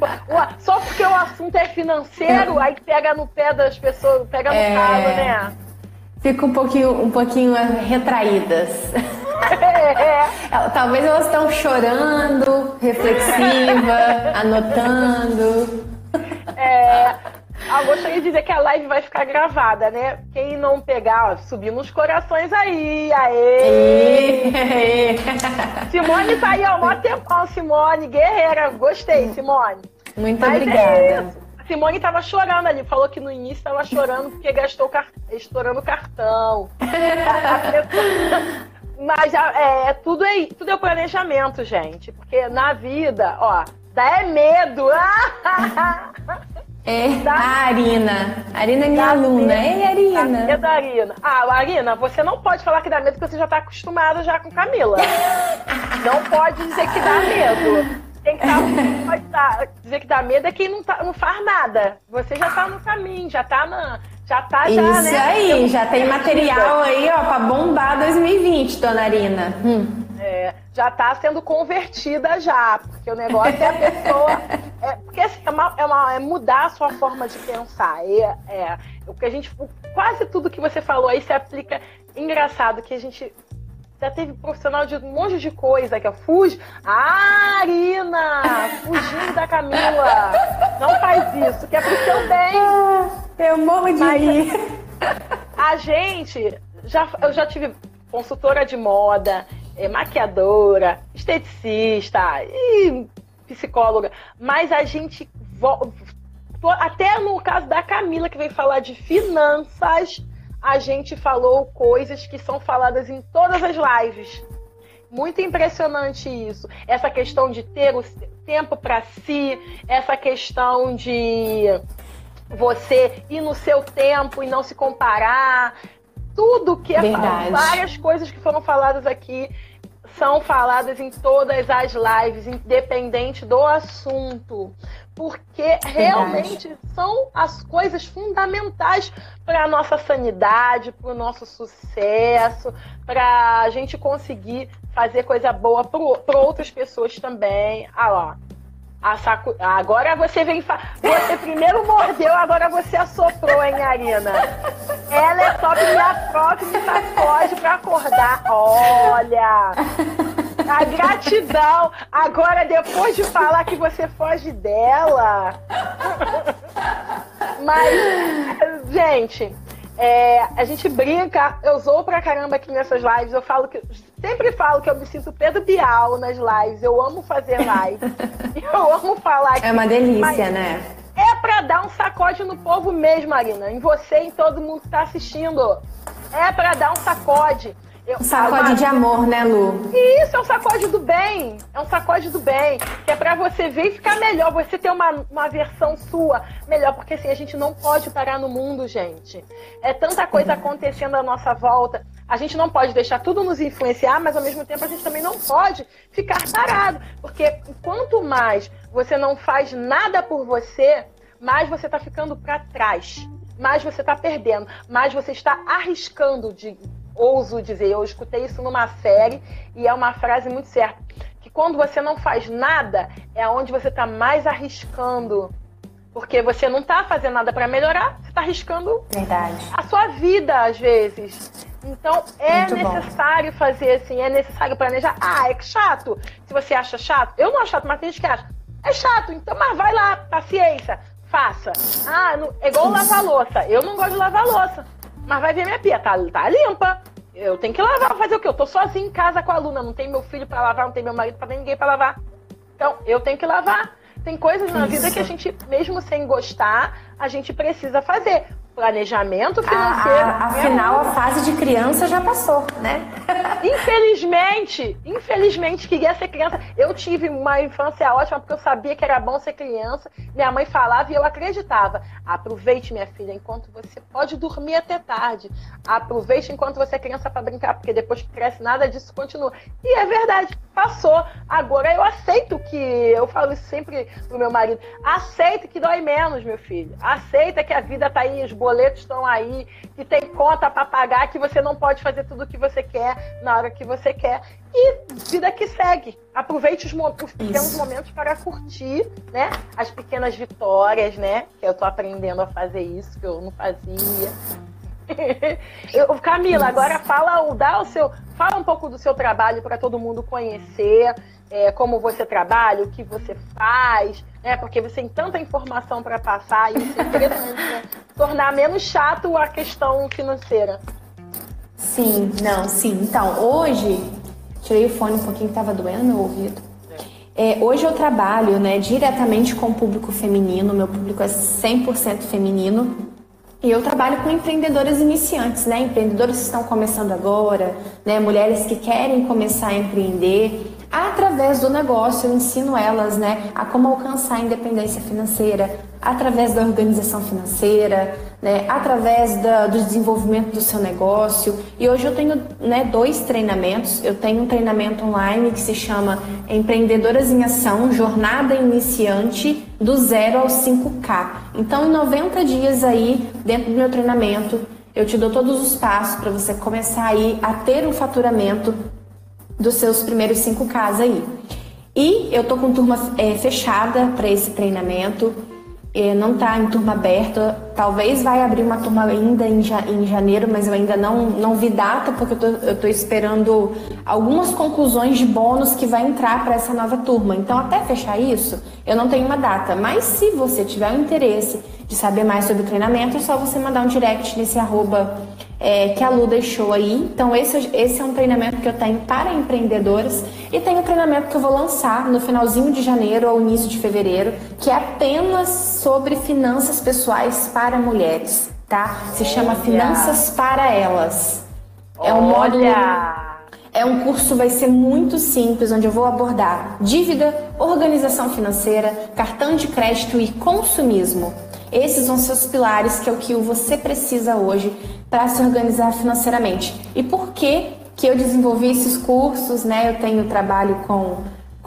S1: Só porque o assunto é financeiro, aí pega no pé das pessoas, pega no é... calo, né?
S2: Fica um pouquinho, um pouquinho retraídas. É. Talvez elas estão chorando, reflexiva, anotando.
S1: É, ah, gostaria de dizer que a live vai ficar gravada, né? Quem não pegar, ó, subir nos corações aí, aê! aê. Simone tá aí, ó, mó tempão, Simone, guerreira, gostei, Simone.
S2: Muito Mas é obrigada. É
S1: Simone tava chorando ali, falou que no início tava chorando porque gastou car... estourando o cartão. Mas é, é, tudo, é, tudo é planejamento, gente. Porque na vida, ó, dá é medo.
S2: É, dá, a Arina. A Arina é minha aluna. Ei, Arina.
S1: É da Arina. Ah, Arina, você não pode falar que dá medo porque você já tá acostumada já com Camila. não pode dizer que dá medo. Quem tá, tá, dizer que dá medo é quem não, tá, não faz nada. Você já tá no caminho, já tá na. Já tá já,
S2: Isso
S1: né?
S2: aí, já tem material aí, ó, pra bombar 2020, dona Arina. Hum.
S1: É, já tá sendo convertida já, porque o negócio é a pessoa. É, porque assim, é, uma, é, uma, é, mudar a sua forma de pensar. É, é, o que a gente. Quase tudo que você falou aí se aplica. Engraçado que a gente já teve profissional de um monte de coisa que eu fujo. Ah, Arina! Fugindo da Camila! Não faz isso, que é pro seu bem.
S2: Eu morro de rir.
S1: A gente, já, eu já tive consultora de moda, é, maquiadora, esteticista e psicóloga, mas a gente. Até no caso da Camila, que veio falar de finanças a gente falou coisas que são faladas em todas as lives. Muito impressionante isso. Essa questão de ter o tempo para si, essa questão de você ir no seu tempo e não se comparar. Tudo que é
S2: Verdade.
S1: várias coisas que foram faladas aqui são faladas em todas as lives, independente do assunto porque realmente são as coisas fundamentais para a nossa sanidade, para o nosso sucesso, para a gente conseguir fazer coisa boa para outras pessoas também. Ah lá. A saco... Agora você vem. Fa... Você primeiro mordeu, agora você assoprou, hein, Arina? Ela é só me afroca e me sacode pra acordar. Olha! A gratidão. Agora, depois de falar que você foge dela. Mas, gente, é, a gente brinca, eu sou pra caramba aqui nessas lives. Eu falo que. Sempre falo que eu me sinto Pedro Bial nas lives. Eu amo fazer live. eu amo falar aqui.
S2: É uma delícia, né?
S1: É pra dar um sacode no povo mesmo, Marina. Em você e em todo mundo que tá assistindo. É pra dar um sacode.
S2: Um sacode de amor, né, Lu?
S1: Isso, é um sacode do bem. É um sacode do bem. Que é pra você ver e ficar melhor. Você ter uma, uma versão sua melhor. Porque assim, a gente não pode parar no mundo, gente. É tanta coisa acontecendo à nossa volta. A gente não pode deixar tudo nos influenciar, mas ao mesmo tempo a gente também não pode ficar parado. Porque quanto mais você não faz nada por você, mais você tá ficando para trás. Mais você tá perdendo. Mais você está arriscando de ouso dizer, eu escutei isso numa série e é uma frase muito certa, que quando você não faz nada, é onde você está mais arriscando. Porque você não está fazendo nada para melhorar, você está arriscando
S2: Verdade.
S1: a sua vida, às vezes. Então, é muito necessário bom. fazer assim, é necessário planejar. Ah, é chato. Se você acha chato, eu não acho chato, mas tem gente que acha. É chato, então, mas vai lá, paciência, faça. Ah, não, é igual lavar louça. Eu não gosto de lavar louça. Mas vai ver minha pia, tá, tá limpa. Eu tenho que lavar, fazer o quê? Eu tô sozinha em casa com a aluna, não tem meu filho para lavar, não tem meu marido para ninguém para lavar. Então, eu tenho que lavar. Tem coisas na vida que a gente, mesmo sem gostar, a gente precisa fazer planejamento financeiro. A,
S2: a, afinal, a fase de criança já passou, né?
S1: infelizmente, infelizmente, queria ser criança. Eu tive uma infância ótima porque eu sabia que era bom ser criança. Minha mãe falava e eu acreditava. Aproveite, minha filha, enquanto você pode dormir até tarde. Aproveite enquanto você é criança para brincar, porque depois que cresce, nada disso continua. E é verdade, passou. Agora eu aceito que, eu falo isso sempre pro meu marido, aceita que dói menos, meu filho. Aceita que a vida tá aí, esboçada boletos estão aí, que tem conta para pagar, que você não pode fazer tudo o que você quer na hora que você quer. E vida que segue. Aproveite os, os pequenos Isso. momentos para curtir, né? As pequenas vitórias, né? Que eu tô aprendendo a fazer isso, que eu não fazia. eu, Camila, agora fala, dá o seu, fala um pouco do seu trabalho para todo mundo conhecer é, como você trabalha, o que você faz, né? Porque você tem tanta informação para passar e isso é interessante, né? Tornar menos chato a questão financeira.
S2: Sim, não, sim. Então, hoje, tirei o fone um pouquinho que estava doendo meu ouvido. É, hoje eu trabalho né, diretamente com o público feminino, meu público é 100% feminino. E eu trabalho com empreendedoras iniciantes, né? Empreendedoras que estão começando agora, né? Mulheres que querem começar a empreender. Através do negócio, eu ensino elas né, a como alcançar a independência financeira, através da organização financeira, né, através da, do desenvolvimento do seu negócio. E hoje eu tenho né, dois treinamentos. Eu tenho um treinamento online que se chama Empreendedoras em Ação, Jornada Iniciante do Zero ao 5K. Então, em 90 dias aí, dentro do meu treinamento, eu te dou todos os passos para você começar aí a ter um faturamento dos seus primeiros 5Ks aí. E eu tô com turma é, fechada para esse treinamento. É, não está em turma aberta. Talvez vai abrir uma turma ainda em, em janeiro, mas eu ainda não, não vi data, porque eu estou esperando algumas conclusões de bônus que vai entrar para essa nova turma. Então, até fechar isso, eu não tenho uma data. Mas se você tiver um interesse de saber mais sobre o treinamento, é só você mandar um direct nesse arroba é, que a Lu deixou aí. Então, esse, esse é um treinamento que eu tenho para empreendedoras e tem um treinamento que eu vou lançar no finalzinho de janeiro ou início de fevereiro, que é apenas sobre finanças pessoais para mulheres, tá? Se chama Finanças para Elas. É um módulo. É um curso, vai ser muito simples, onde eu vou abordar dívida, organização financeira, cartão de crédito e consumismo. Esses vão ser os pilares que é o que você precisa hoje para se organizar financeiramente. E por que que eu desenvolvi esses cursos, né? Eu tenho trabalho com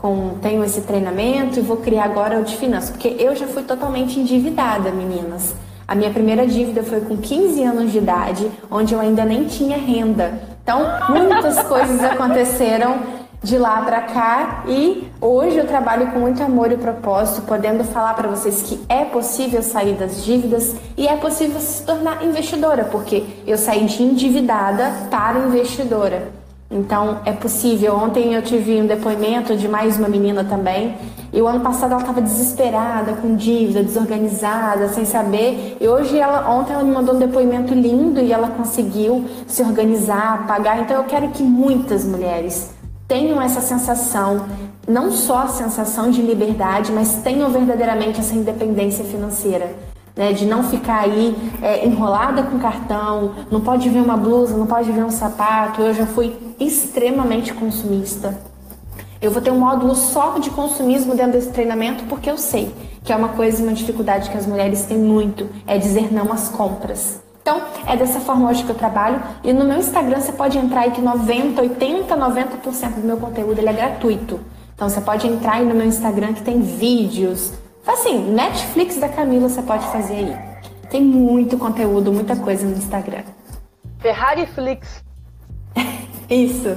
S2: com tenho esse treinamento e vou criar agora o de finanças, porque eu já fui totalmente endividada, meninas. A minha primeira dívida foi com 15 anos de idade, onde eu ainda nem tinha renda. Então, muitas coisas aconteceram de lá para cá e hoje eu trabalho com muito amor e propósito, podendo falar para vocês que é possível sair das dívidas e é possível se tornar investidora, porque eu saí de endividada para investidora. Então é possível. Ontem eu tive um depoimento de mais uma menina também. E o ano passado ela estava desesperada, com dívida, desorganizada, sem saber. E hoje ela, ontem ela me mandou um depoimento lindo e ela conseguiu se organizar, pagar. Então eu quero que muitas mulheres tenham essa sensação, não só a sensação de liberdade, mas tenham verdadeiramente essa independência financeira. Né, de não ficar aí é, enrolada com cartão, não pode ver uma blusa, não pode ver um sapato. Eu já fui extremamente consumista. Eu vou ter um módulo só de consumismo dentro desse treinamento porque eu sei que é uma coisa, uma dificuldade que as mulheres têm muito, é dizer não às compras. Então, é dessa forma hoje que eu trabalho. E no meu Instagram você pode entrar aí que 90, 80, 90% do meu conteúdo ele é gratuito. Então você pode entrar aí no meu Instagram que tem vídeos. Assim, Netflix da Camila você pode fazer aí. Tem muito conteúdo, muita coisa no Instagram.
S1: Ferrari Flix.
S2: Isso.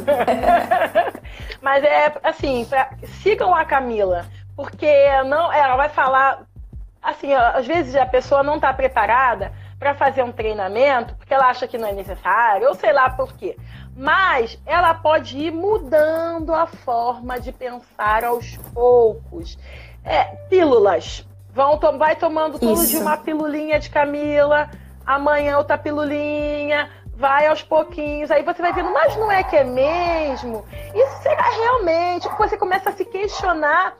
S1: Mas é assim, pra, sigam a Camila, porque não, ela vai falar assim, às vezes a pessoa não está preparada para fazer um treinamento, porque ela acha que não é necessário, ou sei lá por quê. Mas ela pode ir mudando a forma de pensar aos poucos. É, pílulas. Vão, vai tomando todo Isso. dia uma pilulinha de Camila, amanhã outra pilulinha, vai aos pouquinhos, aí você vai vendo, mas não é que é mesmo? Isso será realmente? Você começa a se questionar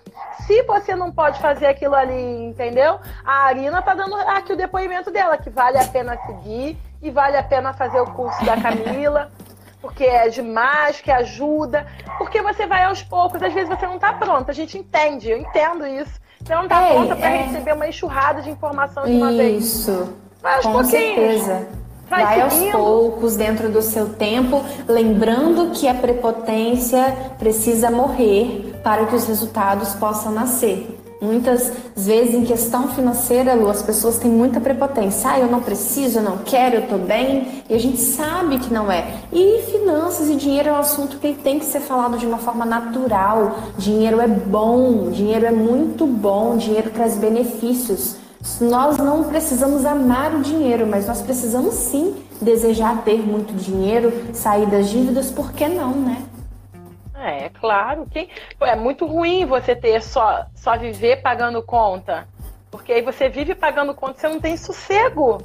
S1: se você não pode fazer aquilo ali, entendeu? A Arina tá dando aqui o depoimento dela, que vale a pena seguir e vale a pena fazer o curso da Camila, porque é demais, que ajuda, porque você vai aos poucos, às vezes você não tá pronta, a gente entende, eu entendo isso. Você não tá Ei, pronta para é... receber uma enxurrada de informação de uma
S2: isso.
S1: vez.
S2: Isso. Vai aos Com pouquinhos. certeza. Vai, vai aos poucos, dentro do seu tempo, lembrando que a prepotência precisa morrer para que os resultados possam nascer. Muitas vezes, em questão financeira, Lu, as pessoas têm muita prepotência. Ah, eu não preciso, eu não quero, eu estou bem. E a gente sabe que não é. E finanças e dinheiro é um assunto que tem que ser falado de uma forma natural. Dinheiro é bom, dinheiro é muito bom, dinheiro traz benefícios. Nós não precisamos amar o dinheiro, mas nós precisamos sim desejar ter muito dinheiro, sair das dívidas, por que não, né?
S1: É, claro. Quem... É muito ruim você ter só, só viver pagando conta. Porque aí você vive pagando conta, você não tem sossego.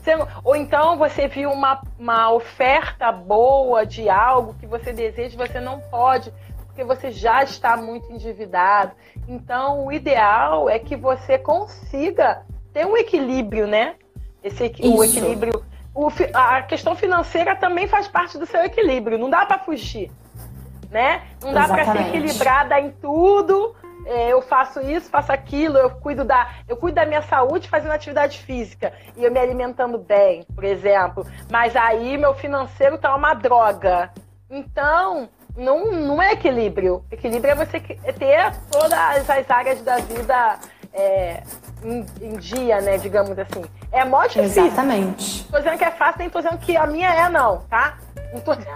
S1: Você... Ou então você viu uma, uma oferta boa de algo que você deseja você não pode, porque você já está muito endividado. Então, o ideal é que você consiga ter um equilíbrio, né? Esse, o equilíbrio. O, a questão financeira também faz parte do seu equilíbrio, não dá para fugir. né? Não dá para ser equilibrada em tudo. É, eu faço isso, faço aquilo, eu cuido da, eu cuido da minha saúde fazendo atividade física e eu me alimentando bem, por exemplo. Mas aí meu financeiro tá uma droga. Então, não, não é equilíbrio. Equilíbrio é você ter todas as áreas da vida é, em, em, dia, né? Digamos assim. É mó difícil.
S2: Exatamente.
S1: Tô dizendo que é fácil, nem tô dizendo que a minha é, não, tá?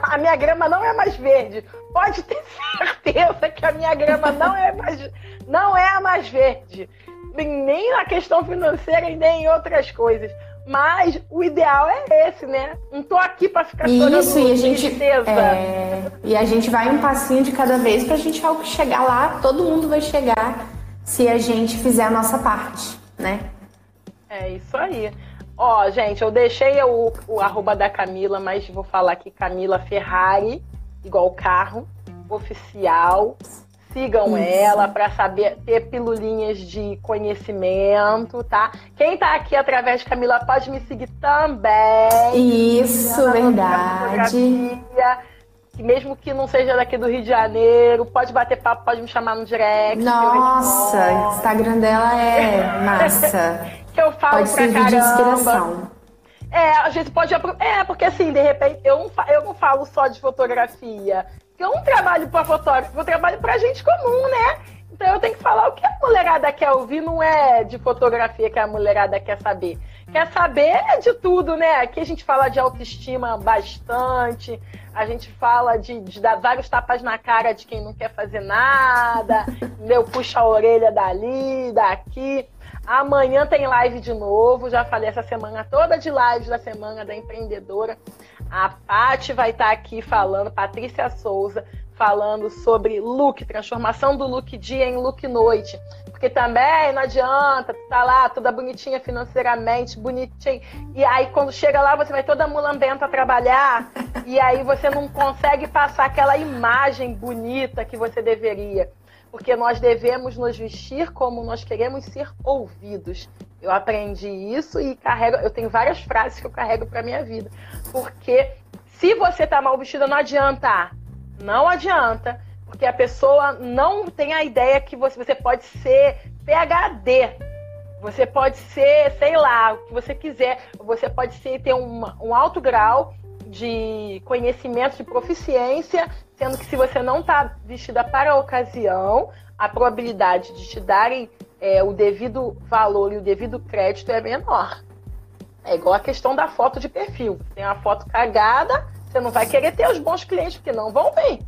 S1: a minha grama não é mais verde. Pode ter certeza que a minha grama não é mais, não é a mais verde. Nem na questão financeira e nem em outras coisas. Mas o ideal é esse, né? Não tô aqui para ficar
S2: Isso, e a gente é... e a gente vai um passinho de cada vez pra gente chegar lá, todo mundo vai chegar se a gente fizer a nossa parte, né?
S1: É isso aí. Ó, gente, eu deixei o, o arroba da Camila, mas vou falar aqui Camila Ferrari, igual carro, oficial. Sigam Isso. ela para saber ter pilulinhas de conhecimento, tá? Quem tá aqui através de Camila pode me seguir também.
S2: Isso, verdade.
S1: Mesmo que não seja daqui do Rio de Janeiro, pode bater papo, pode me chamar no direct.
S2: Nossa, o Instagram dela é massa.
S1: que eu falo pode pra caramba. De inspiração. É, a gente pode. É, porque assim, de repente, eu não, eu não falo só de fotografia. Eu não trabalho para fotógrafo, eu trabalho para gente comum, né? Então eu tenho que falar o que a mulherada quer ouvir, não é de fotografia que a mulherada quer saber. Quer saber de tudo, né? Aqui a gente fala de autoestima bastante, a gente fala de, de dar vários tapas na cara de quem não quer fazer nada, eu puxo a orelha dali, daqui. Amanhã tem live de novo. Já falei essa semana toda de lives da semana da empreendedora. A Pati vai estar aqui falando, Patrícia Souza, falando sobre look, transformação do look dia em look noite. Porque também não adianta, tu tá lá toda bonitinha financeiramente, bonitinha. E aí quando chega lá, você vai toda mulambenta trabalhar. e aí você não consegue passar aquela imagem bonita que você deveria porque nós devemos nos vestir como nós queremos ser ouvidos. Eu aprendi isso e carrego, eu tenho várias frases que eu carrego para minha vida. Porque se você tá mal vestida, não adianta. Não adianta, porque a pessoa não tem a ideia que você, você pode ser PhD. Você pode ser, sei lá, o que você quiser. Você pode ser, ter um, um alto grau de conhecimento, de proficiência, sendo que se você não está vestida para a ocasião, a probabilidade de te darem é, o devido valor e o devido crédito é menor. É igual a questão da foto de perfil. Tem uma foto cagada, você não vai querer ter os bons clientes, porque não vão bem.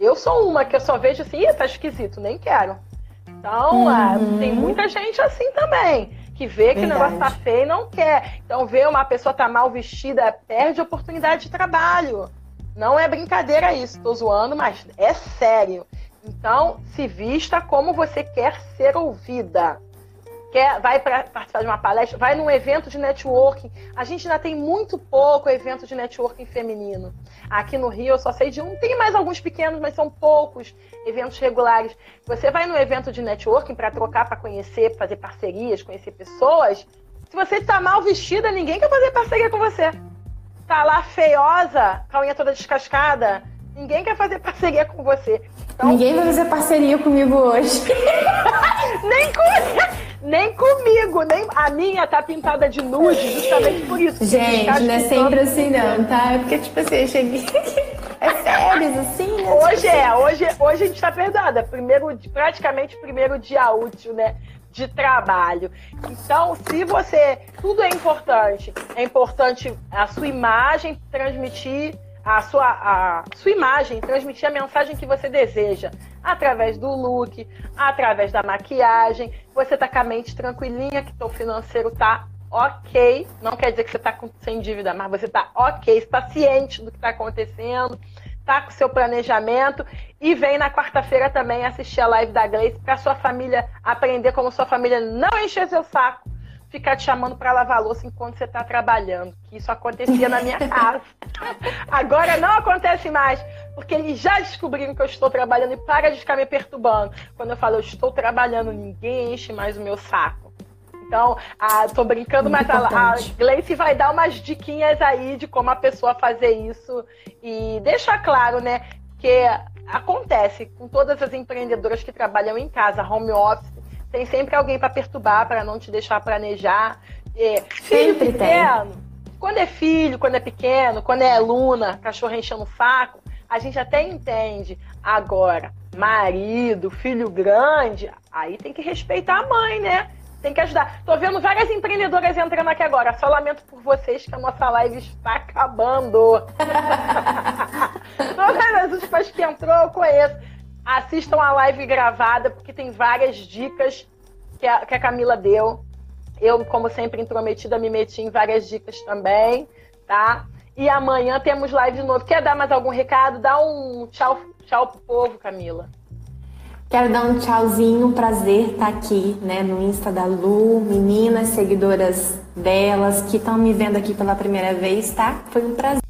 S1: Eu sou uma que eu só vejo assim, tá esquisito, nem quero. Então, uhum. tem muita gente assim também que vê que Verdade. o negócio tá feio e não quer. Então, vê uma pessoa tá mal vestida, perde oportunidade de trabalho. Não é brincadeira isso, tô zoando, mas é sério. Então, se vista como você quer ser ouvida quer, vai para participar de uma palestra, vai num evento de networking. A gente ainda tem muito pouco evento de networking feminino. Aqui no Rio eu só sei de um, tem mais alguns pequenos, mas são poucos eventos regulares. Você vai num evento de networking para trocar, para conhecer, fazer parcerias, conhecer pessoas. Se você está mal vestida, ninguém quer fazer parceria com você. Tá lá feiosa, com a unha toda descascada, ninguém quer fazer parceria com você.
S2: Então, ninguém vai fazer parceria comigo hoje.
S1: Nem com nem comigo, nem a minha tá pintada de nude, justamente por isso.
S2: Gente, não é sempre assim não, tá? É porque, tipo assim, eu cheguei. É sério, assim, né?
S1: Hoje tipo é, assim. hoje, hoje a gente tá perdada. Primeiro, praticamente primeiro dia útil, né? De trabalho. Então, se você. Tudo é importante. É importante a sua imagem transmitir a sua, a sua imagem, transmitir a mensagem que você deseja através do look, através da maquiagem. Você tá com a mente tranquilinha, que o financeiro tá ok. Não quer dizer que você tá com, sem dívida, mas você tá ok, está ciente do que está acontecendo, tá com seu planejamento e vem na quarta-feira também assistir a live da Gleice para sua família aprender como sua família não encher seu saco ficar te chamando para lavar louça enquanto você está trabalhando. Que isso acontecia na minha casa. Agora não acontece mais, porque eles já descobriram que eu estou trabalhando e para de ficar me perturbando. Quando eu falo eu estou trabalhando, ninguém enche mais o meu saco. Então, ah, tô brincando, Muito mas a, a Gleice vai dar umas diquinhas aí de como a pessoa fazer isso e deixar claro, né, que acontece com todas as empreendedoras que trabalham em casa, home office, tem sempre alguém para perturbar, para não te deixar planejar. É, filho
S2: sempre
S1: pequeno, tem. quando é filho, quando é pequeno, quando é aluna, cachorro enchendo o saco, a gente até entende. Agora, marido, filho grande, aí tem que respeitar a mãe, né? Tem que ajudar. Tô vendo várias empreendedoras entrando aqui agora. Só lamento por vocês que a nossa live está acabando. Todas as últimas que entrou, eu conheço. Assistam a live gravada, porque tem várias dicas que a, que a Camila deu. Eu, como sempre intrometida, me meti em várias dicas também, tá? E amanhã temos live de novo. Quer dar mais algum recado? Dá um tchau, tchau pro povo, Camila.
S2: Quero dar um tchauzinho, prazer estar aqui, né, no Insta da Lu, meninas, seguidoras delas que estão me vendo aqui pela primeira vez, tá? Foi um prazer.